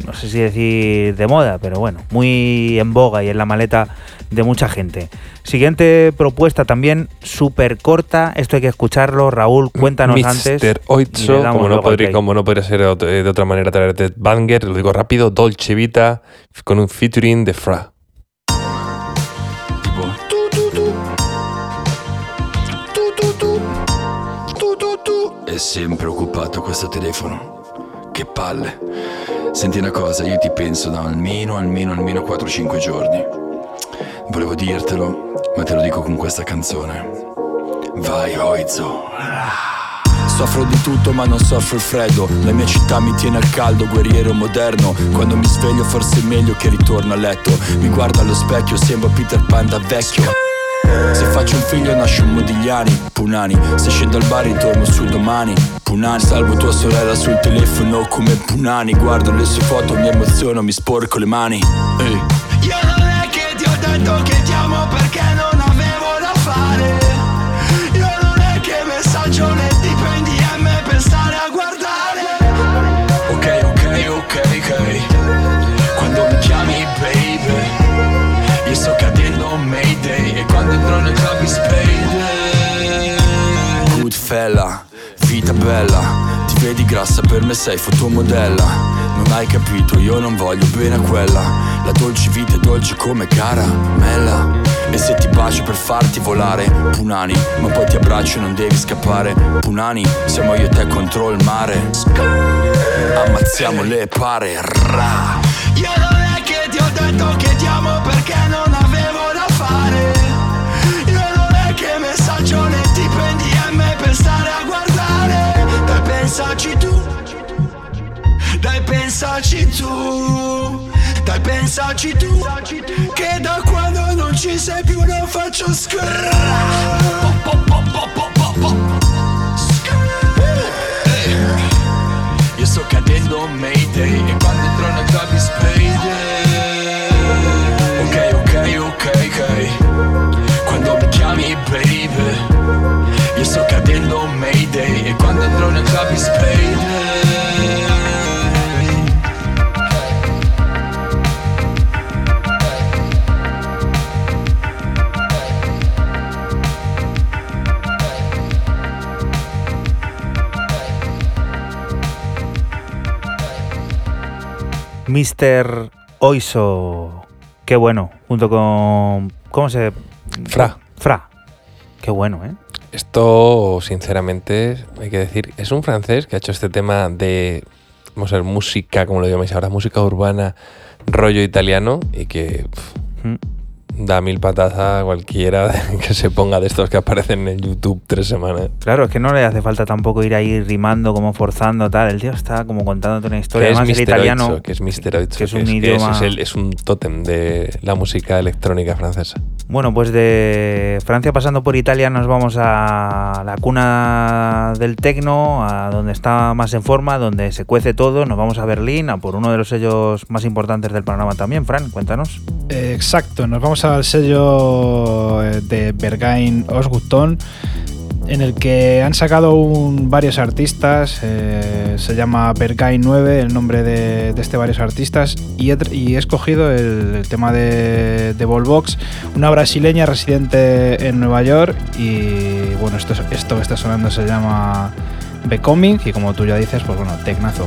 no sé si decir de moda, pero bueno, muy en boga y en la maleta de mucha gente. Siguiente propuesta también súper corta, esto hay que escucharlo. Raúl, cuéntanos Mr. antes. Damos como no, podría, como no podría ser de ot- de otra manera traerte Banger, lo digo rápido, Dolce Vita, con un featuring de Fra. Sempre occupato questo telefono. Che palle. Senti una cosa, io ti penso da almeno, almeno, almeno 4-5 giorni. Volevo dirtelo, ma te lo dico con questa canzone. Vai Oizo Soffro di tutto ma non soffro il freddo. La mia città mi tiene al caldo, guerriero moderno. Quando mi sveglio forse è meglio che ritorno a letto. Mi guardo allo specchio, sembro Peter Pan da vecchio Se faccio un figlio nasce un Modigliani, Punani. Se scendo al bar ritorno su domani, Punani. Salvo tua sorella sul telefono come Punani. Guardo le sue foto, mi emoziono, mi sporco le mani. Ehi. Io non è che ti ho detto che ti amo perché non spade Goodfella, vita bella. Ti vedi grassa per me sei fotomodella. Non hai capito, io non voglio bene a quella. La dolce vita è dolce come caramella E se ti bacio per farti volare Punani, ma poi ti abbraccio e non devi scappare. Punani, siamo io e te contro il mare. Ammazziamo le pare Ra. Io non è che ti ho detto che ti amo perché pensaci tu. Dai pensaci tu. Dai pensaci tu. Che da quando non ci sei più non faccio Io sto cadendo Mayday E quando nel club spade Ok, ok, ok, ok. Quando mi chiami baby. Io sto cadendo Mayday E quando nel Mr. Oiso. Qué bueno. Junto con. ¿Cómo se.? Fra. Fra. Qué bueno, ¿eh? Esto, sinceramente, hay que decir, es un francés que ha hecho este tema de, vamos a ver, música, como lo llamáis ahora, música urbana, rollo italiano, y que Mm. Da mil patas a cualquiera que se ponga de estos que aparecen en YouTube tres semanas. Claro, es que no le hace falta tampoco ir ahí rimando, como forzando, tal. El tío está como contándote una historia. Que es Además, el Mr. italiano. Que es. Oizo, que es un es, idioma- es el- es un tótem de la música electrónica francesa. Bueno, pues de Francia pasando por Italia nos vamos a la cuna del tecno, a donde está más en forma, donde se cuece todo. Nos vamos a Berlín, a por uno de los sellos más importantes del panorama también. Fran, cuéntanos. Exacto, nos vamos al sello eh, de Bergain Osgutton en el que han sacado varios artistas, eh, se llama Bergain 9, el nombre de, este varios artistas, y he, escogido el, tema de, de Volvox, una brasileña residente en Nueva York, y bueno, esto, es- esto que está sonando se llama Becoming, y como tú ya dices, pues bueno, tecnazo.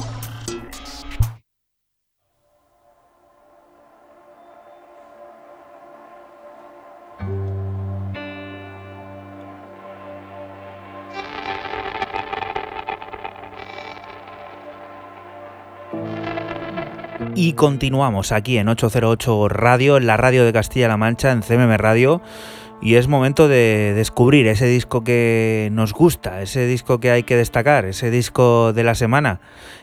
Y continuamos aquí en 808 Radio, en la radio de Castilla-La Mancha, en CMM Radio. Y es momento de descubrir ese disco que nos gusta, ese disco que hay que destacar, ese disco de la semana.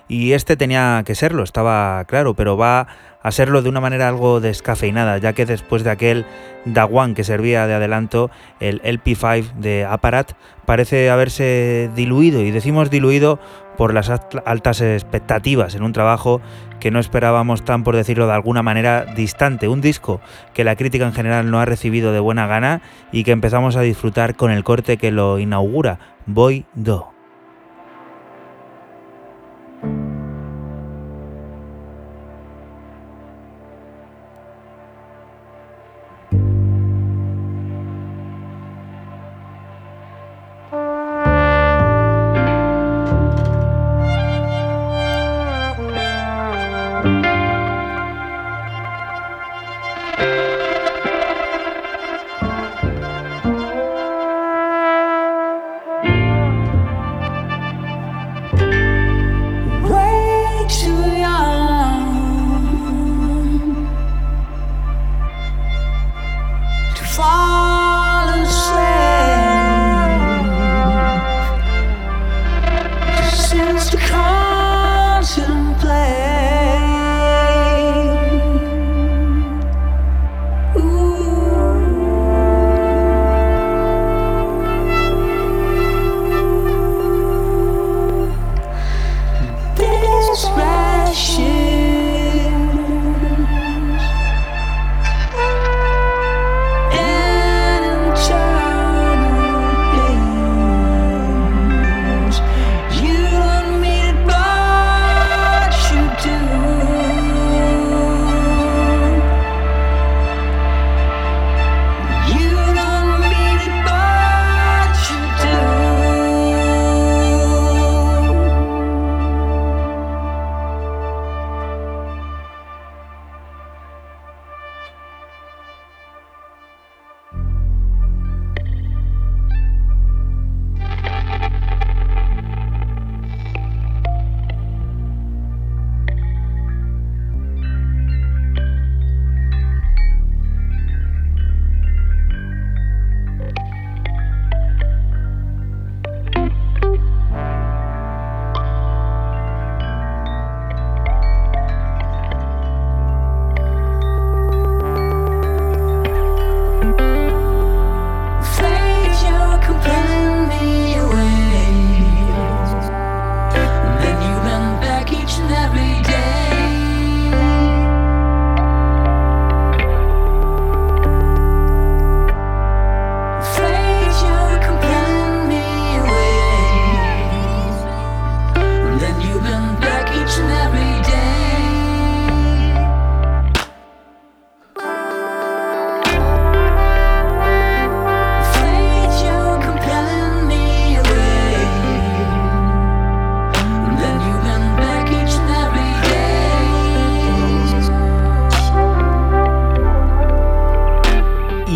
Y este tenía que serlo, estaba claro, pero va a serlo de una manera algo descafeinada, ya que después de aquel Da One que servía de adelanto, el LP5 de Apparat parece haberse diluido, y decimos diluido por las altas expectativas en un trabajo que no esperábamos tan, por decirlo de alguna manera, distante. Un disco que la crítica en general no ha recibido de buena gana y que empezamos a disfrutar con el corte que lo inaugura, Boy Do.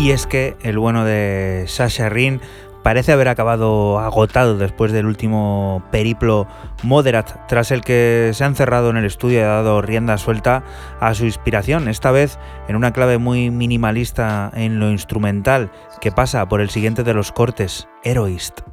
Y es que el bueno de Sasha Rin parece haber acabado agotado después del último periplo Moderat, tras el que se ha encerrado en el estudio y ha dado rienda suelta a su inspiración, esta vez en una clave muy minimalista en lo instrumental, que pasa por el siguiente de los cortes, Heroist.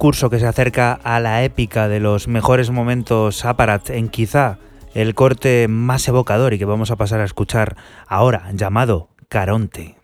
Discurso que se acerca a la épica de los mejores momentos Aparat en quizá el corte más evocador y que vamos a pasar a escuchar ahora, llamado Caronte.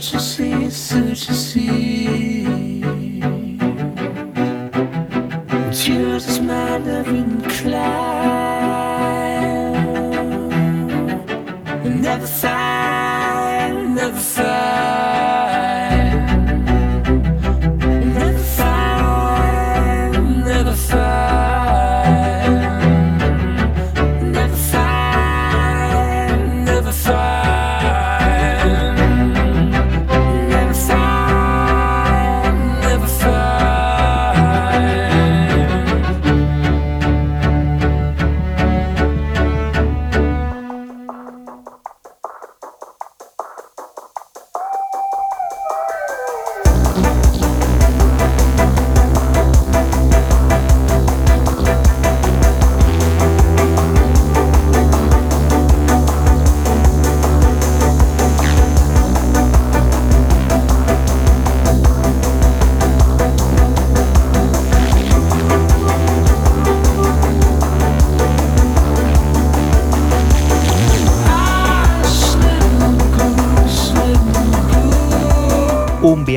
what you see, suit you see.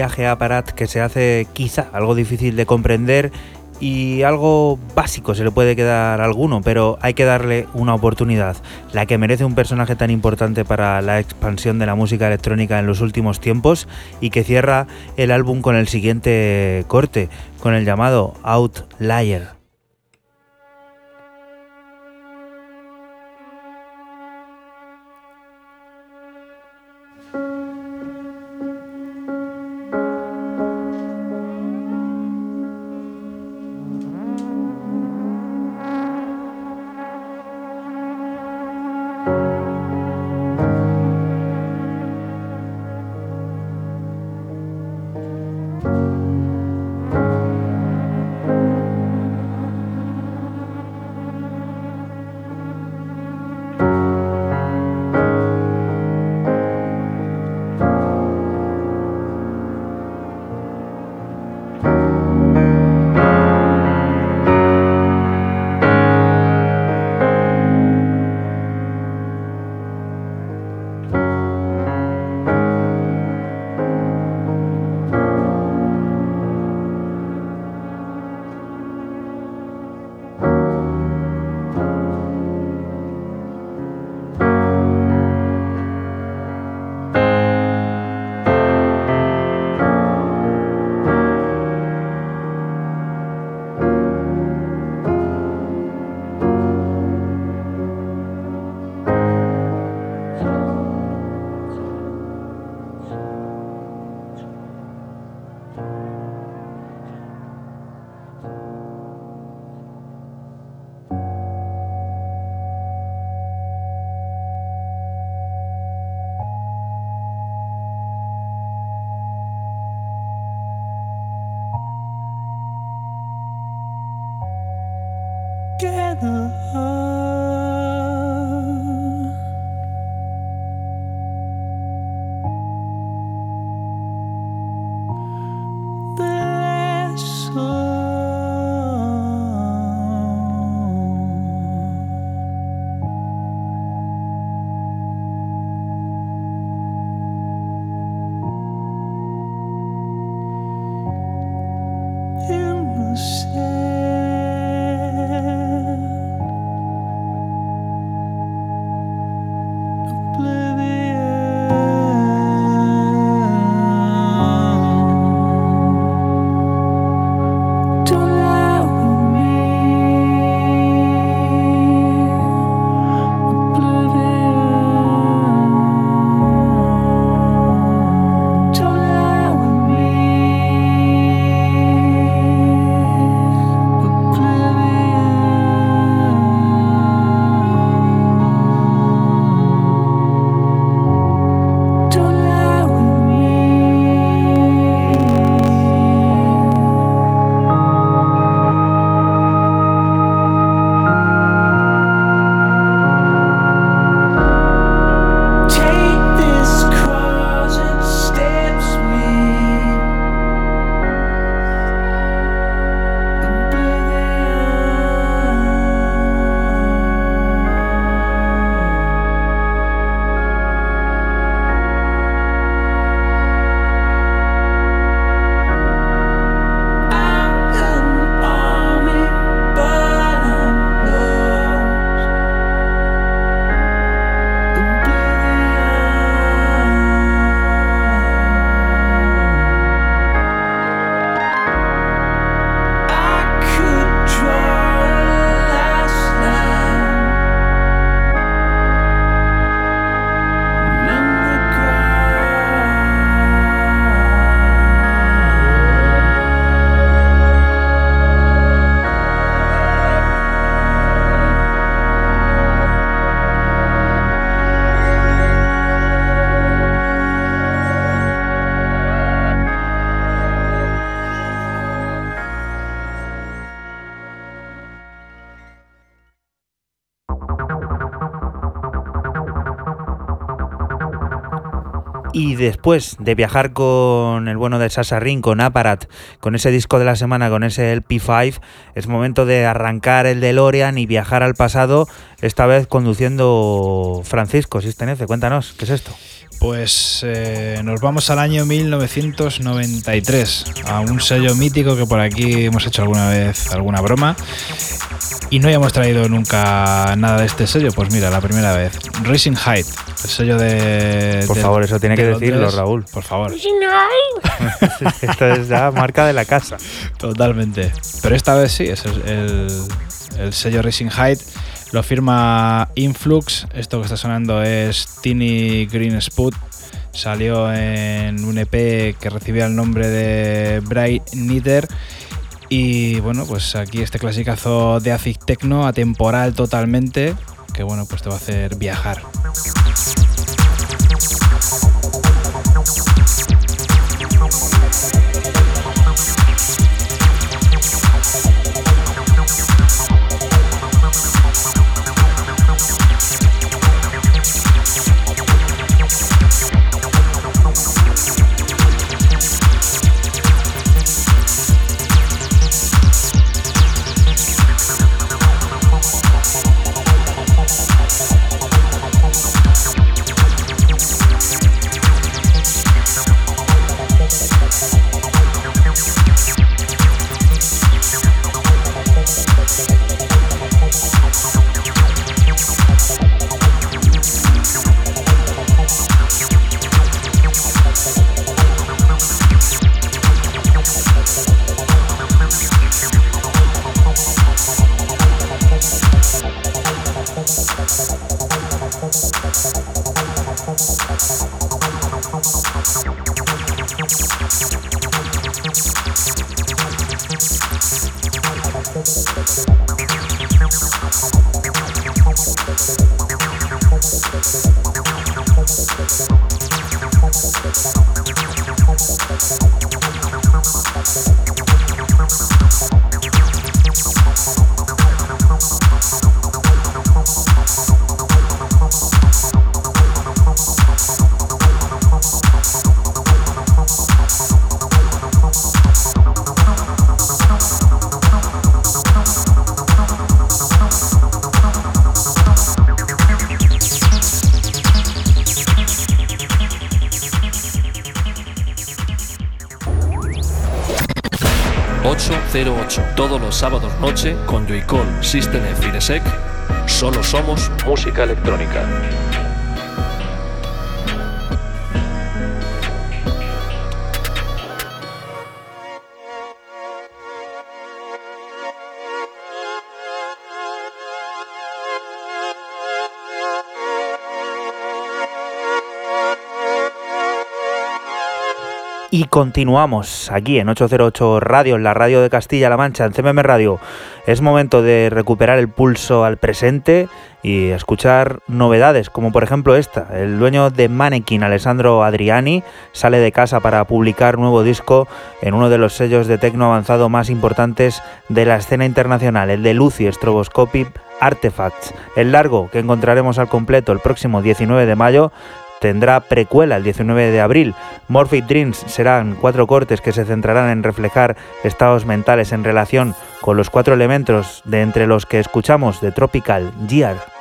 Viaje que se hace quizá algo difícil de comprender y algo básico se le puede quedar a alguno, pero hay que darle una oportunidad, la que merece un personaje tan importante para la expansión de la música electrónica en los últimos tiempos y que cierra el álbum con el siguiente corte, con el llamado Outlier. Y después de viajar con el bueno de Sasa Ring, con Aparat, con ese disco de la semana, con ese LP5, es momento de arrancar el DeLorean y viajar al pasado, esta vez conduciendo Francisco Sistenece. Cuéntanos, ¿qué es esto? Pues eh, nos vamos al año 1993, a un sello mítico que por aquí hemos hecho alguna vez alguna broma y no hayamos traído nunca nada de este sello. Pues mira, la primera vez. Racing Height, el sello de. Por de- favor, eso tiene de que decirlo. Raúl. Por favor. Esto es ya marca de la casa. Totalmente. Pero esta vez sí, es el, el- el sello Racing Height. Lo firma Influx. Esto que está sonando es Teeny Green Spot. Salió en un EP que recibía el nombre de Bright Knitter. Y bueno, pues aquí este clasicazo de Acid Techno, atemporal totalmente, que bueno, pues te va a hacer viajar. Con Joycall, System F y. Solo somos música electrónica. Y continuamos aquí en 808 Radio, en la radio de Castilla-La Mancha, en CMM Radio. Es momento de recuperar el pulso al presente y escuchar novedades, como por ejemplo esta. El dueño de Mannequin, Alessandro Adriani, sale de casa para publicar nuevo disco en uno de los sellos de tecno avanzado más importantes de la escena internacional, el de Lucy Stroboscopic Artifacts. El largo, que encontraremos al completo el próximo 19 de mayo, tendrá precuela el 19 de abril. Morphic Dreams serán cuatro cortes que se centrarán en reflejar estados mentales en relación con los cuatro elementos de entre los que escuchamos de Tropical Gear.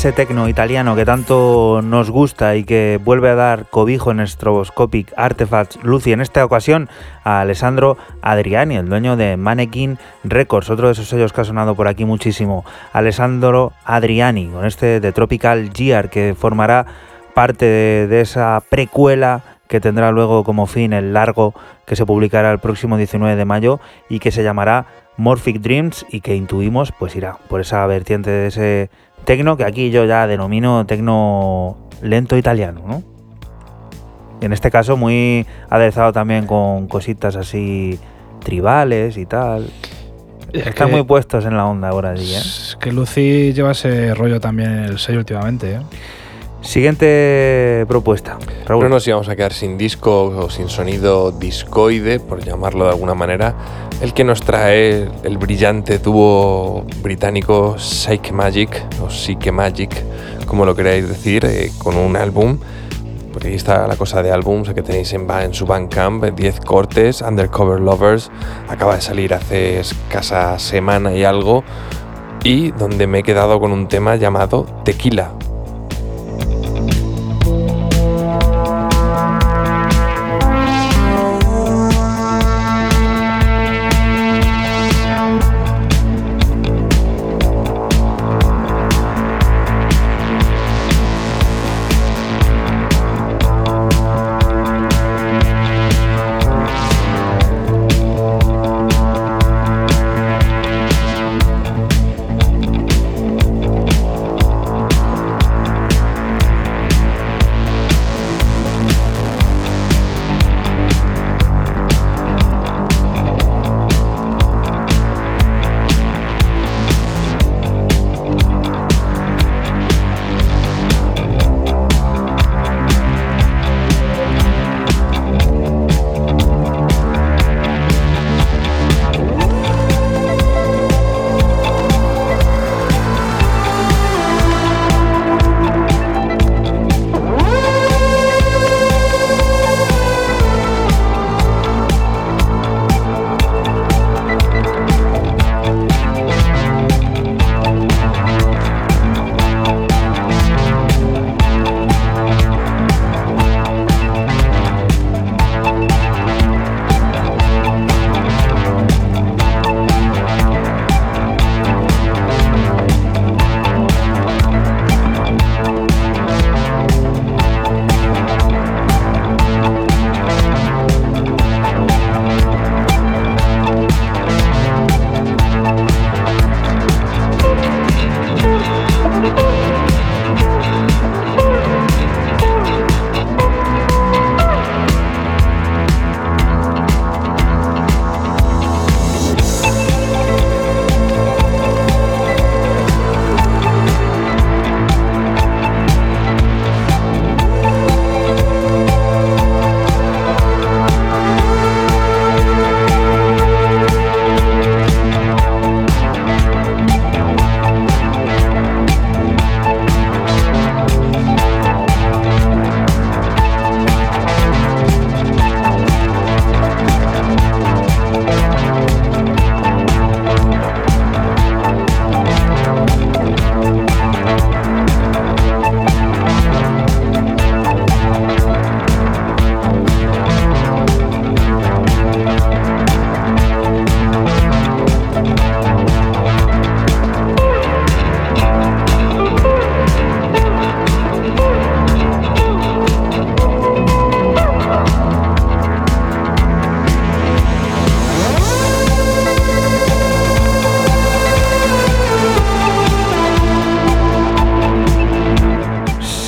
Ese tecno italiano que tanto nos gusta y que vuelve a dar cobijo en Stroboscopic Artifacts Lucy, en esta ocasión a Alessandro Adriani, el dueño de Mannequin Records, otro de esos sellos que ha sonado por aquí muchísimo. Alessandro Adriani, con este de Tropical Gear, que formará parte de esa precuela que tendrá luego como fin el largo que se publicará el próximo 19 de mayo y que se llamará Morphic Dreams y que intuimos pues irá por esa vertiente de ese tecno que aquí yo ya denomino tecno lento italiano, ¿no? Y en este caso muy aderezado también con cositas así tribales y tal. Es Están que- muy puestos en la onda ahora allí, ¿eh? Es que Lucy lleva ese rollo también en el sello últimamente, ¿eh? Siguiente propuesta. Raúl. No nos íbamos a quedar sin disco o sin sonido discoide, por llamarlo de alguna manera. El que nos trae el brillante dúo británico Psyche Magic, o Psyche Magic, como lo queráis decir, eh, con un álbum. Porque ahí está la cosa de álbums que tenéis en, en su Bandcamp, 10 cortes, Undercover Lovers, acaba de salir hace escasa semana y algo, y donde me he quedado con un tema llamado Tequila,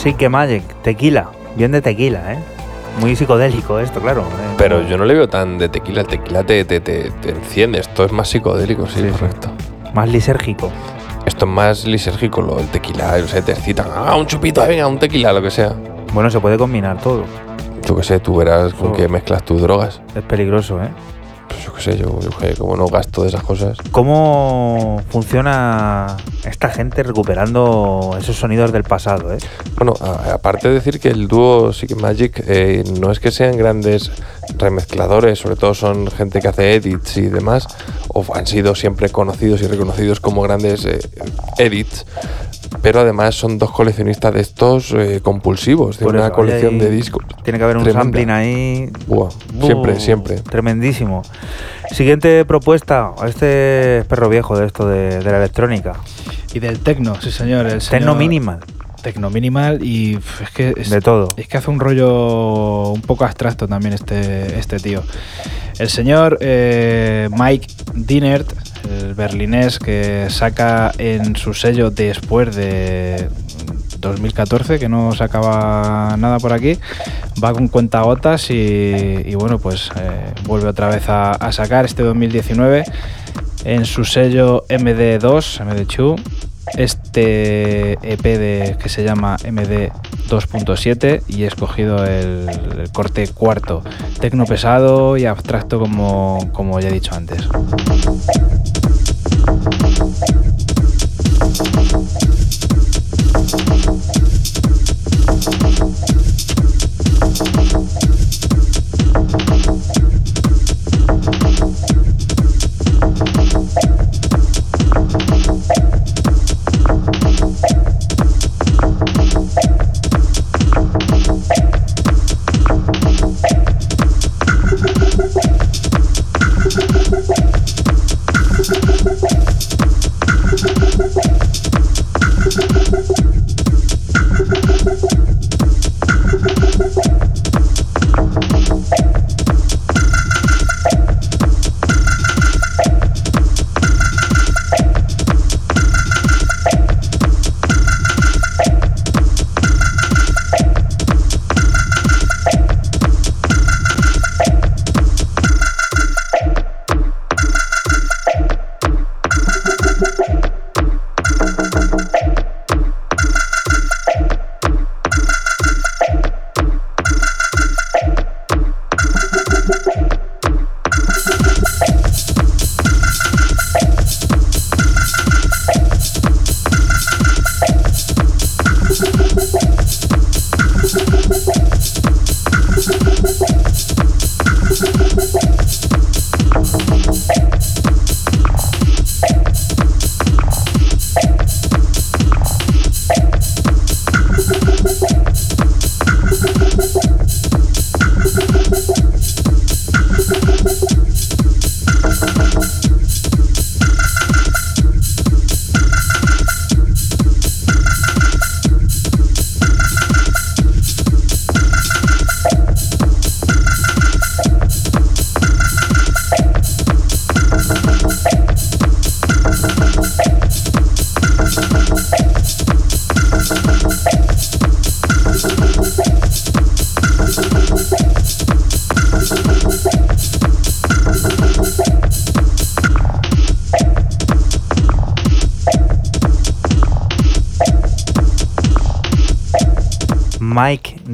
Sí que Magic, tequila, bien de tequila, ¿eh? Muy psicodélico esto, claro. ¿eh? Pero yo no le veo tan de tequila. El tequila te, te, te, te enciende. Esto es más psicodélico, sí, Sí, correcto. Más lisérgico. Esto es más lisérgico. Lo, el tequila, no sé, te excita. Ah, un chupito, venga, un tequila, lo que sea. Bueno, se puede combinar todo. Yo qué sé, tú verás con qué mezclas tus drogas. Es peligroso, ¿eh? Pues yo qué sé, yo, yo que como no gasto de esas cosas. ¿Cómo funciona esta gente recuperando esos sonidos del pasado, eh? Bueno, a- aparte de decir que el dúo Psychic Magic eh, no es que sean grandes remezcladores, sobre todo son gente que hace edits y demás, o han sido siempre conocidos y reconocidos como grandes eh, edits, pero además son dos coleccionistas de estos eh, compulsivos, de Por una eso, colección ahí de discos. Tiene que haber un tremenda. sampling ahí. Buah, siempre, Uh, siempre. Tremendísimo. Siguiente propuesta. Este es perro viejo de esto de, de la electrónica. Y del tecno, sí señor. El Tecno señor- minimal. Tecno minimal y es que es, De todo. es que hace un rollo un poco abstracto también este, este tío. El señor eh, Mike Dinert, el berlinés que saca en su sello después de 2014, que no sacaba nada por aquí, va con cuentagotas y, y bueno, pues eh, vuelve otra vez a, a sacar este 2019 en su sello MD2, MD2. Es este EP de, que se llama MD 2.7 y he escogido el, el corte cuarto, tecno pesado y abstracto como, como ya he dicho antes.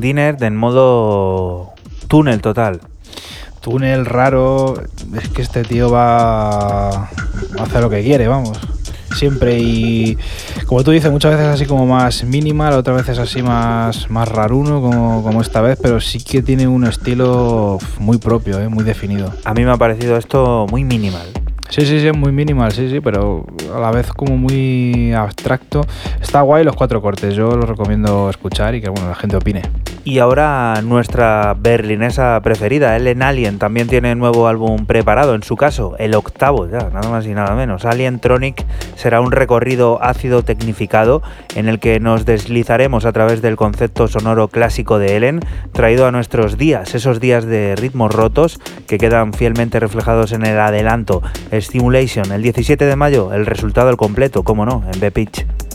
Dinner en modo túnel total. Túnel raro, es que este tío va a hacer lo que quiere, vamos. Siempre y como tú dices, muchas veces así como más minimal, otras veces así más, más raruno como, como esta vez, pero sí que tiene un estilo muy propio, ¿eh? muy definido. A mí me ha parecido esto muy minimal. Sí, sí, sí, es muy minimal, sí, sí, pero a la vez como muy abstracto. Está guay los cuatro cortes, yo los recomiendo escuchar y que bueno, la gente opine. Y ahora nuestra berlinesa preferida, Ellen Alien, también tiene nuevo álbum preparado, en su caso, el octavo ya, nada más y nada menos. Alien Tronic será un recorrido ácido tecnificado en el que nos deslizaremos a través del concepto sonoro clásico de Ellen, traído a nuestros días, esos días de ritmos rotos que quedan fielmente reflejados en el adelanto Stimulation, el 17 de mayo, el resultado al completo, como no, en B-Pitch.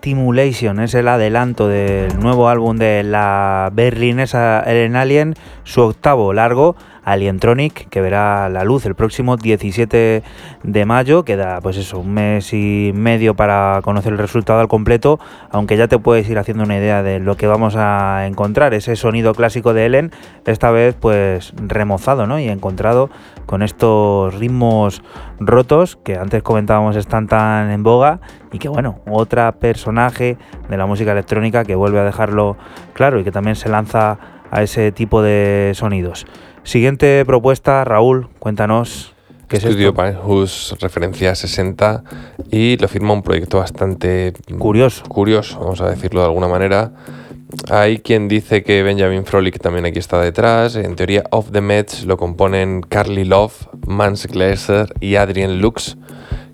Stimulation es el adelanto del nuevo álbum de la berlinesa Ellen Alien, su octavo largo, Alientronic, que verá la luz el próximo 17 de mayo. Queda pues eso, un mes y medio para conocer el resultado al completo, aunque ya te puedes ir haciendo una idea de lo que vamos a encontrar. Ese sonido clásico de Ellen, esta vez pues remozado, ¿no? Y encontrado con estos ritmos rotos que antes comentábamos están tan en boga y que bueno, otra personaje de la música electrónica que vuelve a dejarlo claro y que también se lanza a ese tipo de sonidos. Siguiente propuesta, Raúl, cuéntanos. ¿Qué es Studio esto? Pinehurst, referencia 60, y lo firma un proyecto bastante Curioso. curioso, vamos a decirlo de alguna manera. Hay quien dice que Benjamin Frolic también aquí está detrás. En teoría, Off the Mets lo componen Carly Love, Mans Glaser y Adrian Lux,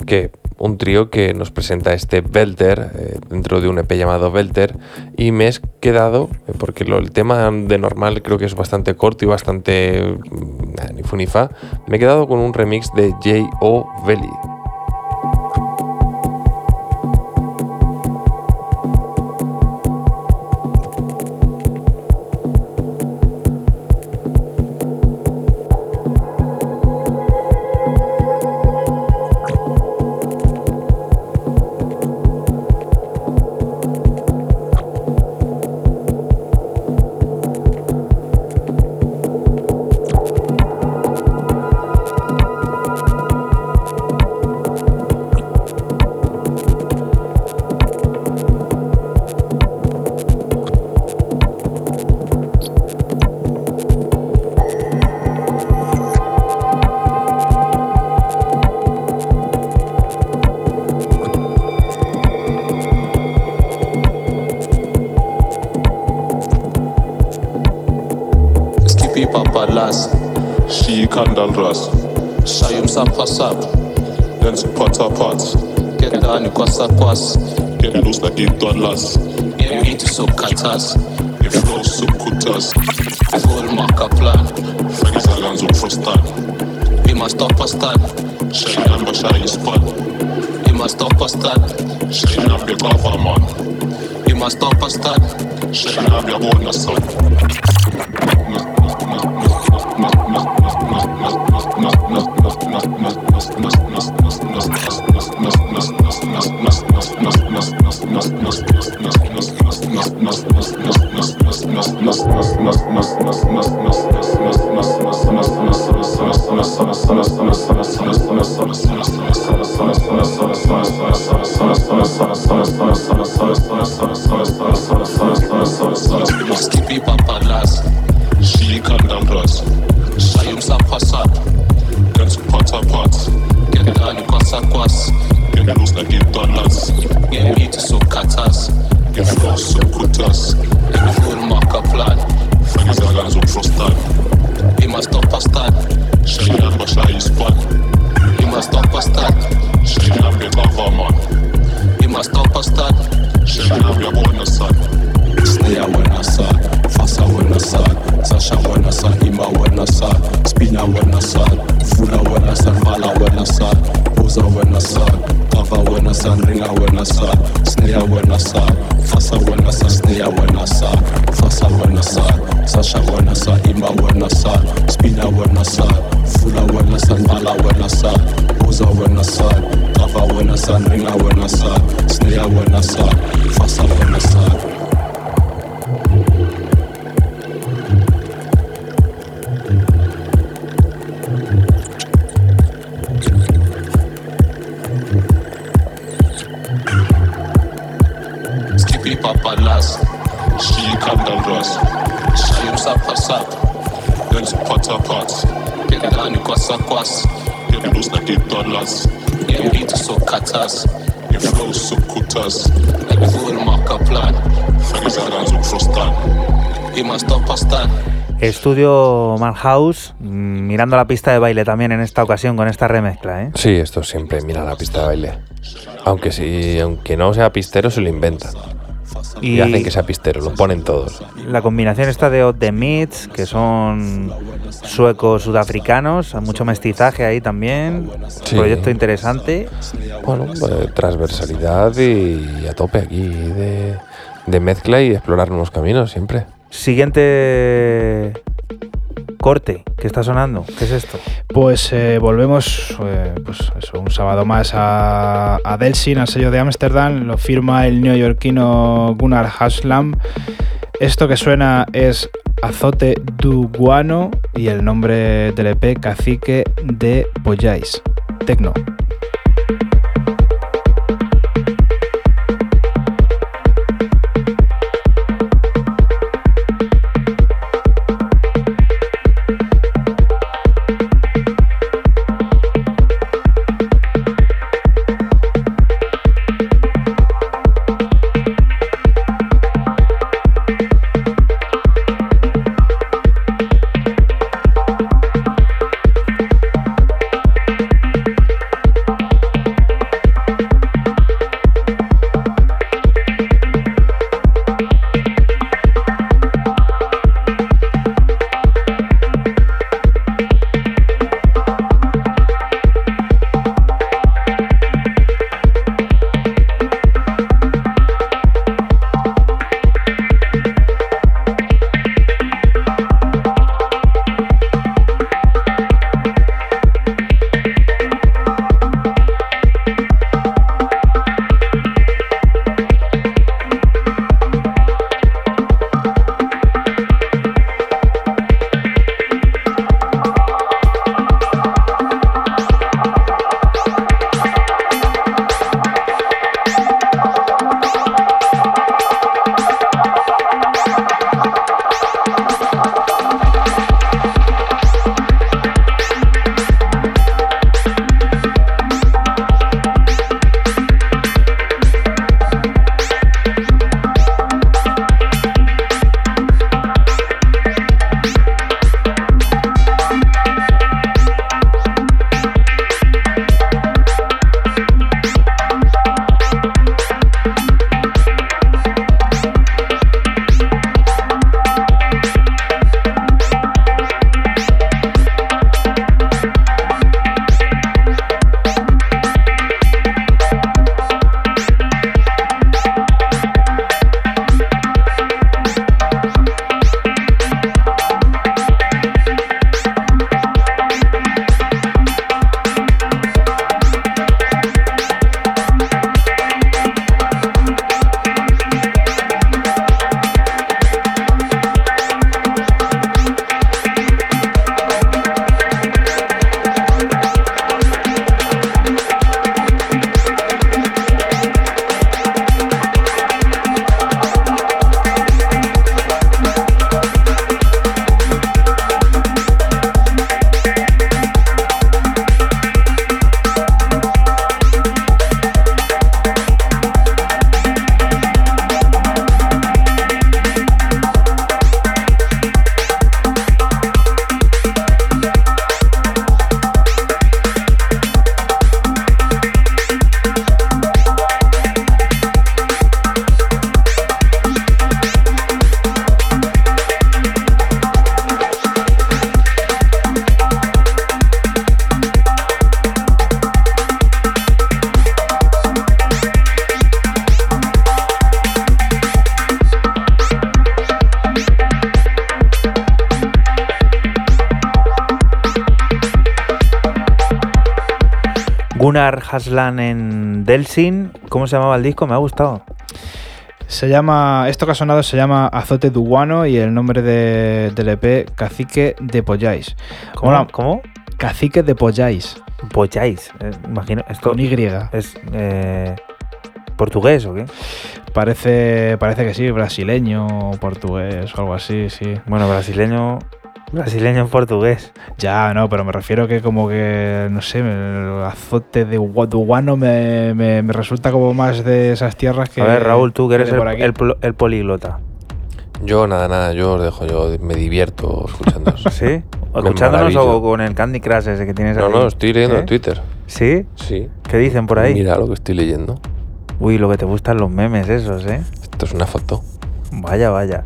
que un trío que nos presenta este Belter eh, dentro de un EP llamado Belter. Y me he quedado, eh, porque el tema de normal creo que es bastante corto y bastante mm, ni fu ni fa, me he quedado con un remix de J.O. Belly. Estudio Madhouse, mm, mirando la pista de baile también en esta ocasión con esta remezcla, ¿eh? Sí, esto siempre mira la pista de baile. Aunque sí, aunque no sea pistero, se lo inventan. Y, hacen que sea pistero, lo ponen todos. La combinación está de Odd the Meats, que son suecos sudafricanos, mucho mestizaje ahí también. Sí. Proyecto interesante. Bueno, pues, transversalidad y a tope aquí de, de mezcla y explorar nuevos caminos siempre. Siguiente corte que está sonando. ¿Qué es esto? Pues eh, volvemos eh, pues un sábado más a, a Delsin, al sello de Ámsterdam. Lo firma el neoyorquino Gunnar Haslam. Esto que suena es Azote du Guano y el nombre del EP Cacique de Pollais. Tecno. Haslan en Delsin. ¿Cómo se llamaba el disco? Me ha gustado. Se llama, esto que ha sonado se llama Azote Duguano y el nombre de, del EP Cacique de Polláis. ¿Cómo? ¿Cómo? Cacique de Polláis. Polláis. eh, imagino. Esto Con Y. es eh, portugués o qué? Parece, parece que sí, brasileño, portugués o algo así, sí. Bueno, brasileño. Brasileño en portugués. Ya, no, pero me refiero que como que, no sé, el azote de Gua- Duguano me, me- me resulta como más de esas tierras que... A ver, Raúl, tú que eres el, el el políglota. Yo, nada, nada, yo os dejo, yo me divierto escuchando eso. ¿Sí? Me ¿Escuchándonos o con el Candy Crush ese que tienes No, ahí? no, estoy leyendo ¿Eh? en Twitter. ¿Sí? Sí. ¿Qué dicen por ahí? Mira lo que estoy leyendo. Uy, lo que te gustan los memes esos, ¿eh? Esto es una foto. Vaya, vaya.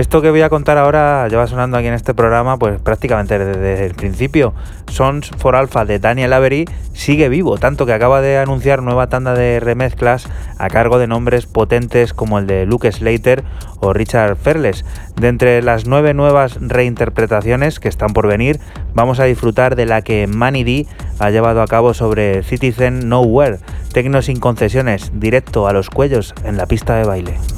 Esto que voy a contar ahora lleva sonando aquí en este programa pues prácticamente desde el principio. Sons for Alpha de Daniel Avery sigue vivo, tanto que acaba de anunciar nueva tanda de remezclas a cargo de nombres potentes como el de Luke Slater o Richard Ferles. De entre las nueve nuevas reinterpretaciones que están por venir, vamos a disfrutar de la que Manny D ha llevado a cabo sobre Citizen Nowhere, tecno sin concesiones, directo a los cuellos en la pista de baile.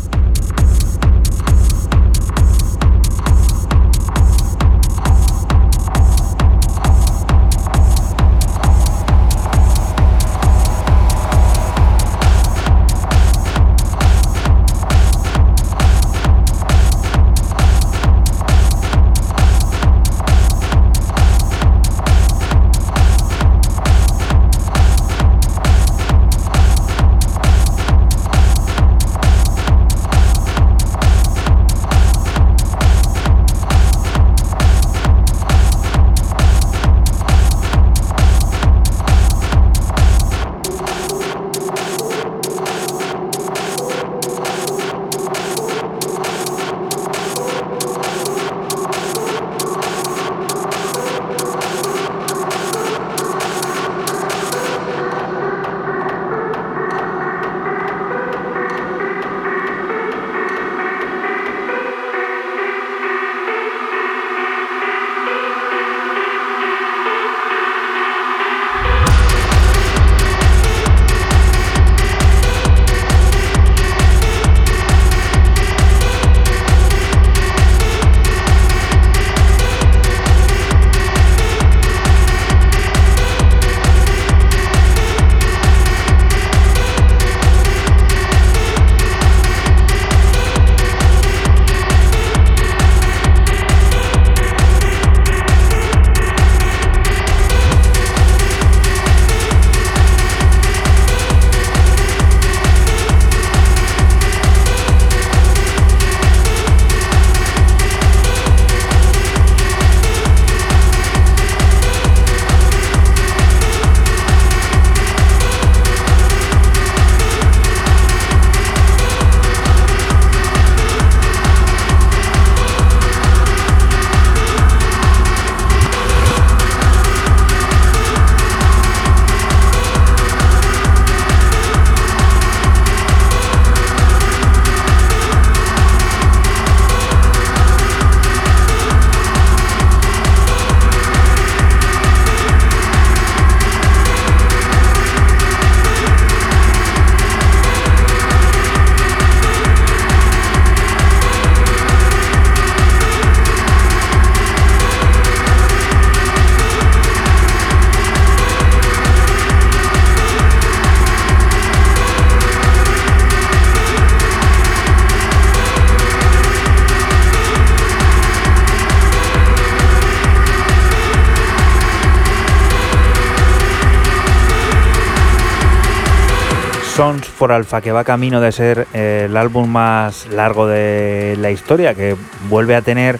For Alpha, que va camino de ser eh, el álbum más largo de la historia, que vuelve a tener,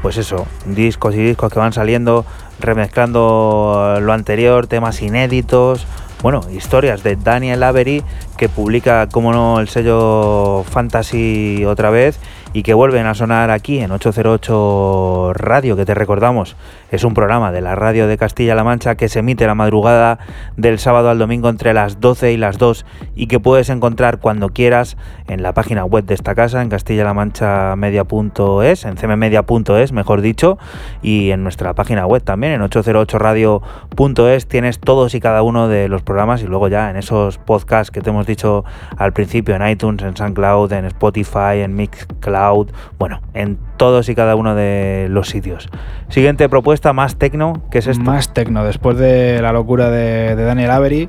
pues eso, discos y discos que van saliendo, remezclando lo anterior, temas inéditos, bueno, historias de Daniel Avery, que publica, como no, el sello Fantasy otra vez y que vuelven a sonar aquí en 808 Radio, que te recordamos, es un programa de la radio de Castilla-La Mancha que se emite la madrugada del sábado al domingo entre las 12 y las 2 y que puedes encontrar cuando quieras en la página web de esta casa, en castilla-la-mancha-media.es, en cmmedia.es, mejor dicho, y en nuestra página web también, en 808radio.es, tienes todos y cada uno de los programas y luego ya en esos podcasts que te hemos dicho al principio, en iTunes, en SoundCloud, en Spotify, en Mixcloud, bueno, en todos y cada uno de los sitios. Siguiente propuesta, más tecno, ¿qué es esto? Más tecno, después de la locura de, de Daniel Avery.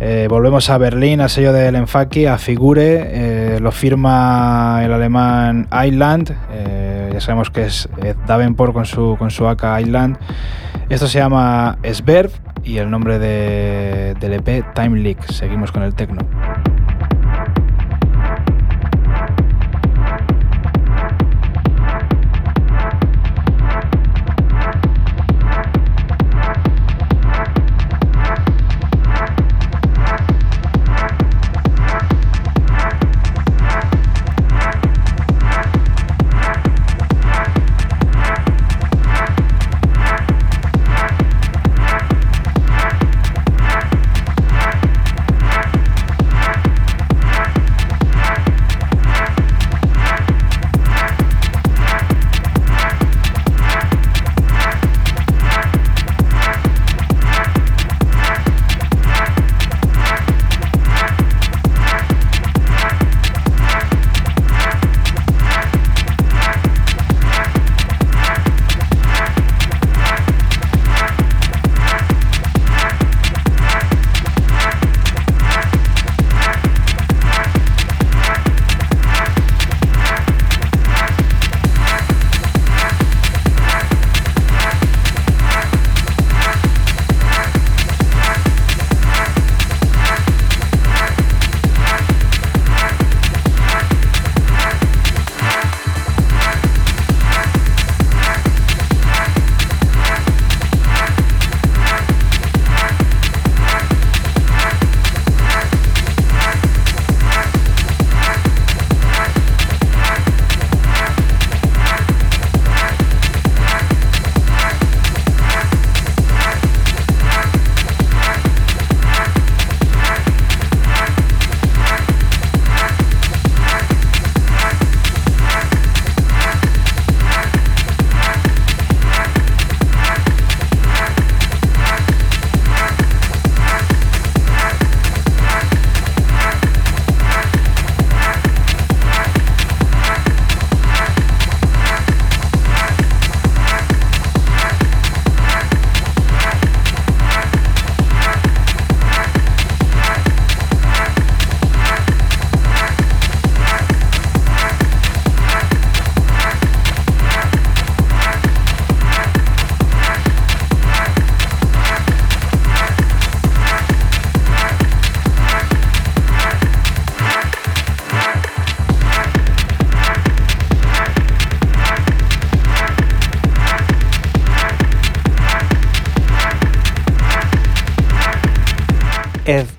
Eh, volvemos a Berlín, al sello del Enfaki, a Figure, eh, lo firma el alemán Island, eh, ya sabemos que es Davenport con su, con su AK Island. Esto se llama Sverb y el nombre de, del EP Time Leak. Seguimos con el tecno.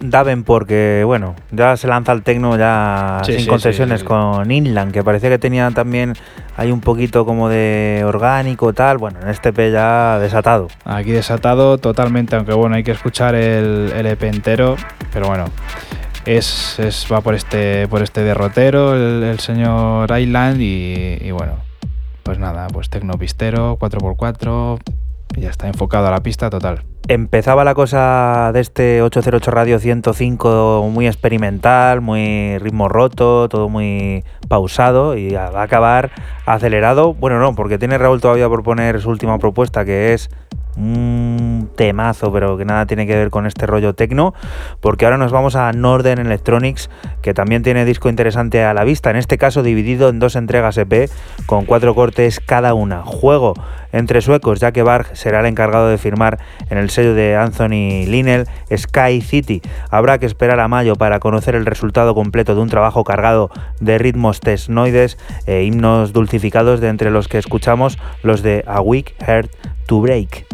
Davenport, que bueno, ya se lanza el tecno ya Sí, sin sí, concesiones sí, con Inland, que parecía que tenía también hay un poquito como de orgánico tal. Bueno, en este P ya desatado. Aquí desatado totalmente, aunque bueno, hay que escuchar el, el EP entero, pero bueno, es, es- va por este, por este derrotero, el, el señor Island, y, y bueno, pues nada, pues tecnopistero, 4x4, y ya está enfocado a la pista total. Empezaba la cosa de este 808 Radio 105 muy experimental, muy ritmo roto, todo muy pausado y va a acabar acelerado. Bueno, no, porque tiene Raúl todavía por poner su última propuesta que es un temazo, pero que nada tiene que ver con este rollo tecno, porque ahora nos vamos a Northern Electronics, que también tiene disco interesante a la vista, en este caso dividido en dos entregas EP con cuatro cortes cada una. Juego entre suecos, ya que Barg será el encargado de firmar en el sello de Anthony Linnell Sky City. Habrá que esperar a mayo para conocer el resultado completo de un trabajo cargado de ritmos tesnoides e himnos dulcificados de entre los que escuchamos los de A Weak Heart to Break.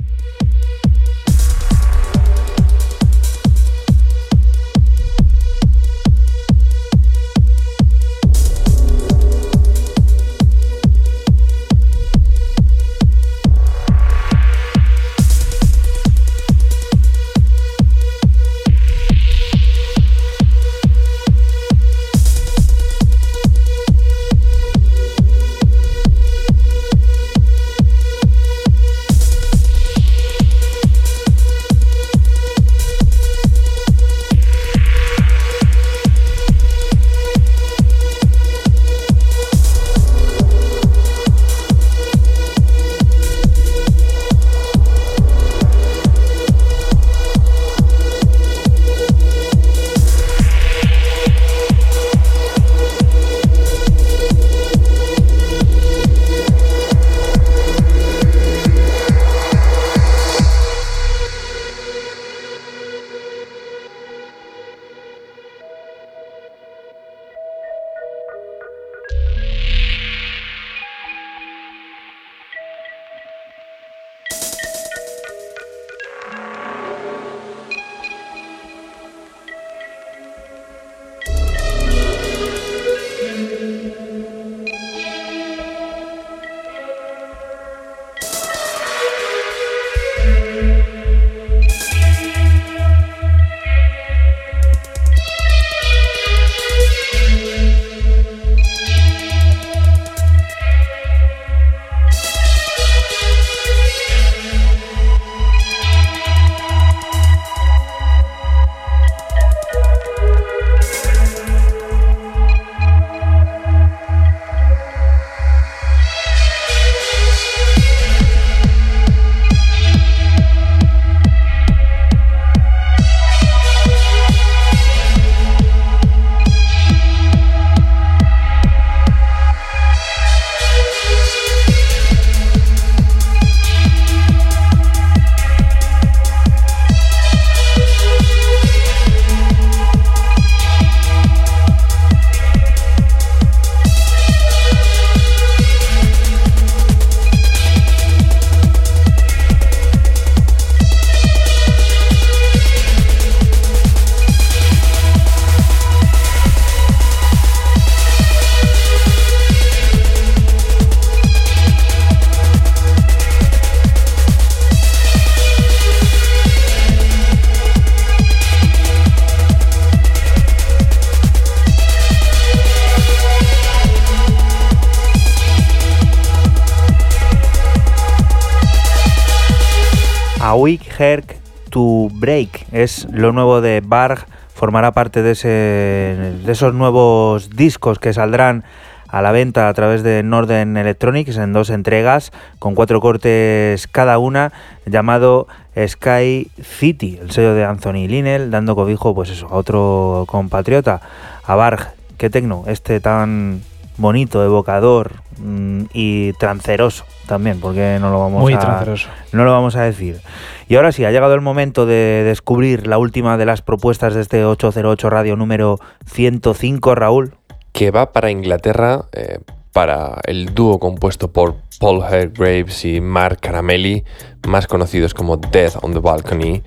Es lo nuevo de Barg, formará parte de, ese, de esos nuevos discos que saldrán a la venta a través de Northern Electronics en dos entregas con cuatro cortes cada una llamado Sky City, el sello de Anthony Linnell, dando cobijo pues eso, a otro compatriota, a Barg, que tecno, este tan bonito, evocador mm, y tranceroso también, porque no lo vamos Muy a tranceroso. no lo vamos a decir. Y ahora sí, ha llegado el momento de descubrir la última de las propuestas de este 808 Radio número 105, Raúl. que va para Inglaterra, eh, para el dúo compuesto por Paul Graves y Mark Caramelli, más conocidos como Death on the Balcony,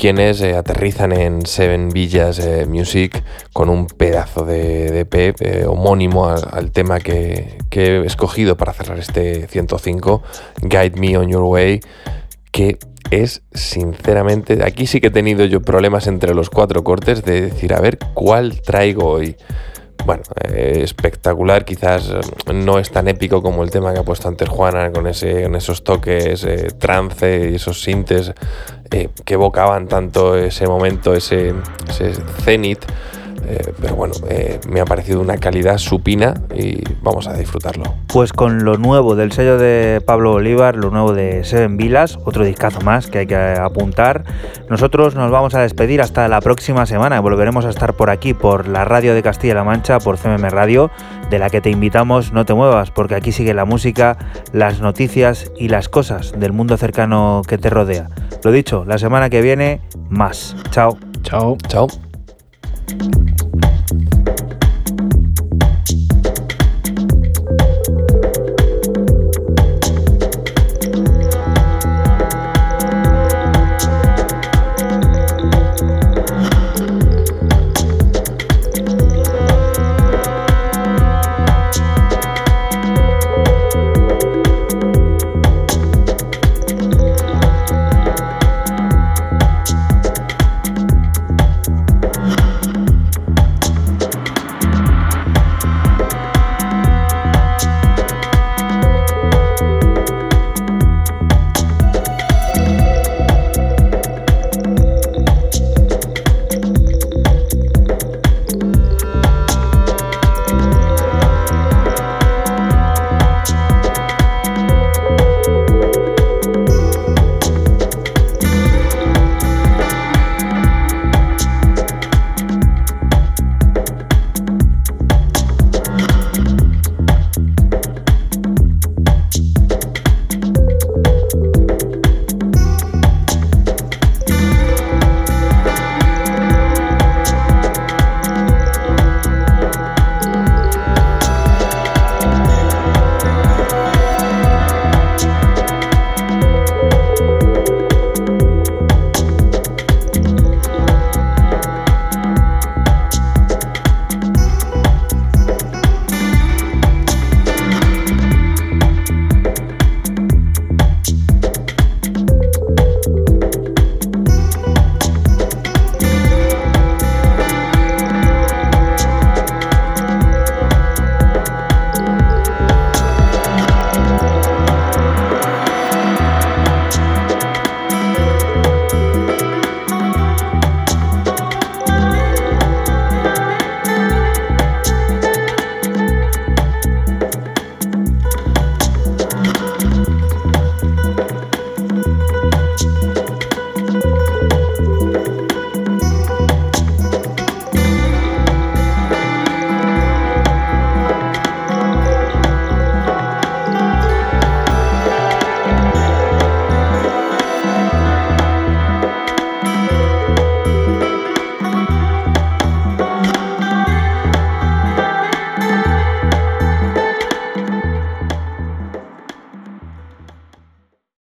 quienes eh, aterrizan en Seven Villas eh, Music con un pedazo de, de eh, homónimo al, al tema que, que he escogido para cerrar este 105, Guide Me On Your Way, que es sinceramente, aquí sí que he tenido yo problemas entre los cuatro cortes de decir, a ver, ¿cuál traigo hoy? Bueno, eh, espectacular, quizás no es tan épico como el tema que ha puesto antes Juana con, ese, con esos toques eh, trance y esos sintes eh, que evocaban tanto ese momento, ese, ese cenit. Eh, pero bueno, eh, me ha parecido una calidad supina y vamos a disfrutarlo. Pues con lo nuevo del sello de Pablo Bolívar, lo nuevo de Seven Vilas, otro discazo más que hay que apuntar. Nosotros nos vamos a despedir hasta la próxima semana. Volveremos a estar por aquí, por la radio de Castilla-La Mancha, por CMM Radio, de la que te invitamos no te muevas, porque aquí sigue la música, las noticias y las cosas del mundo cercano que te rodea. Lo dicho, la semana que viene, más. Chao. Chao. Chao.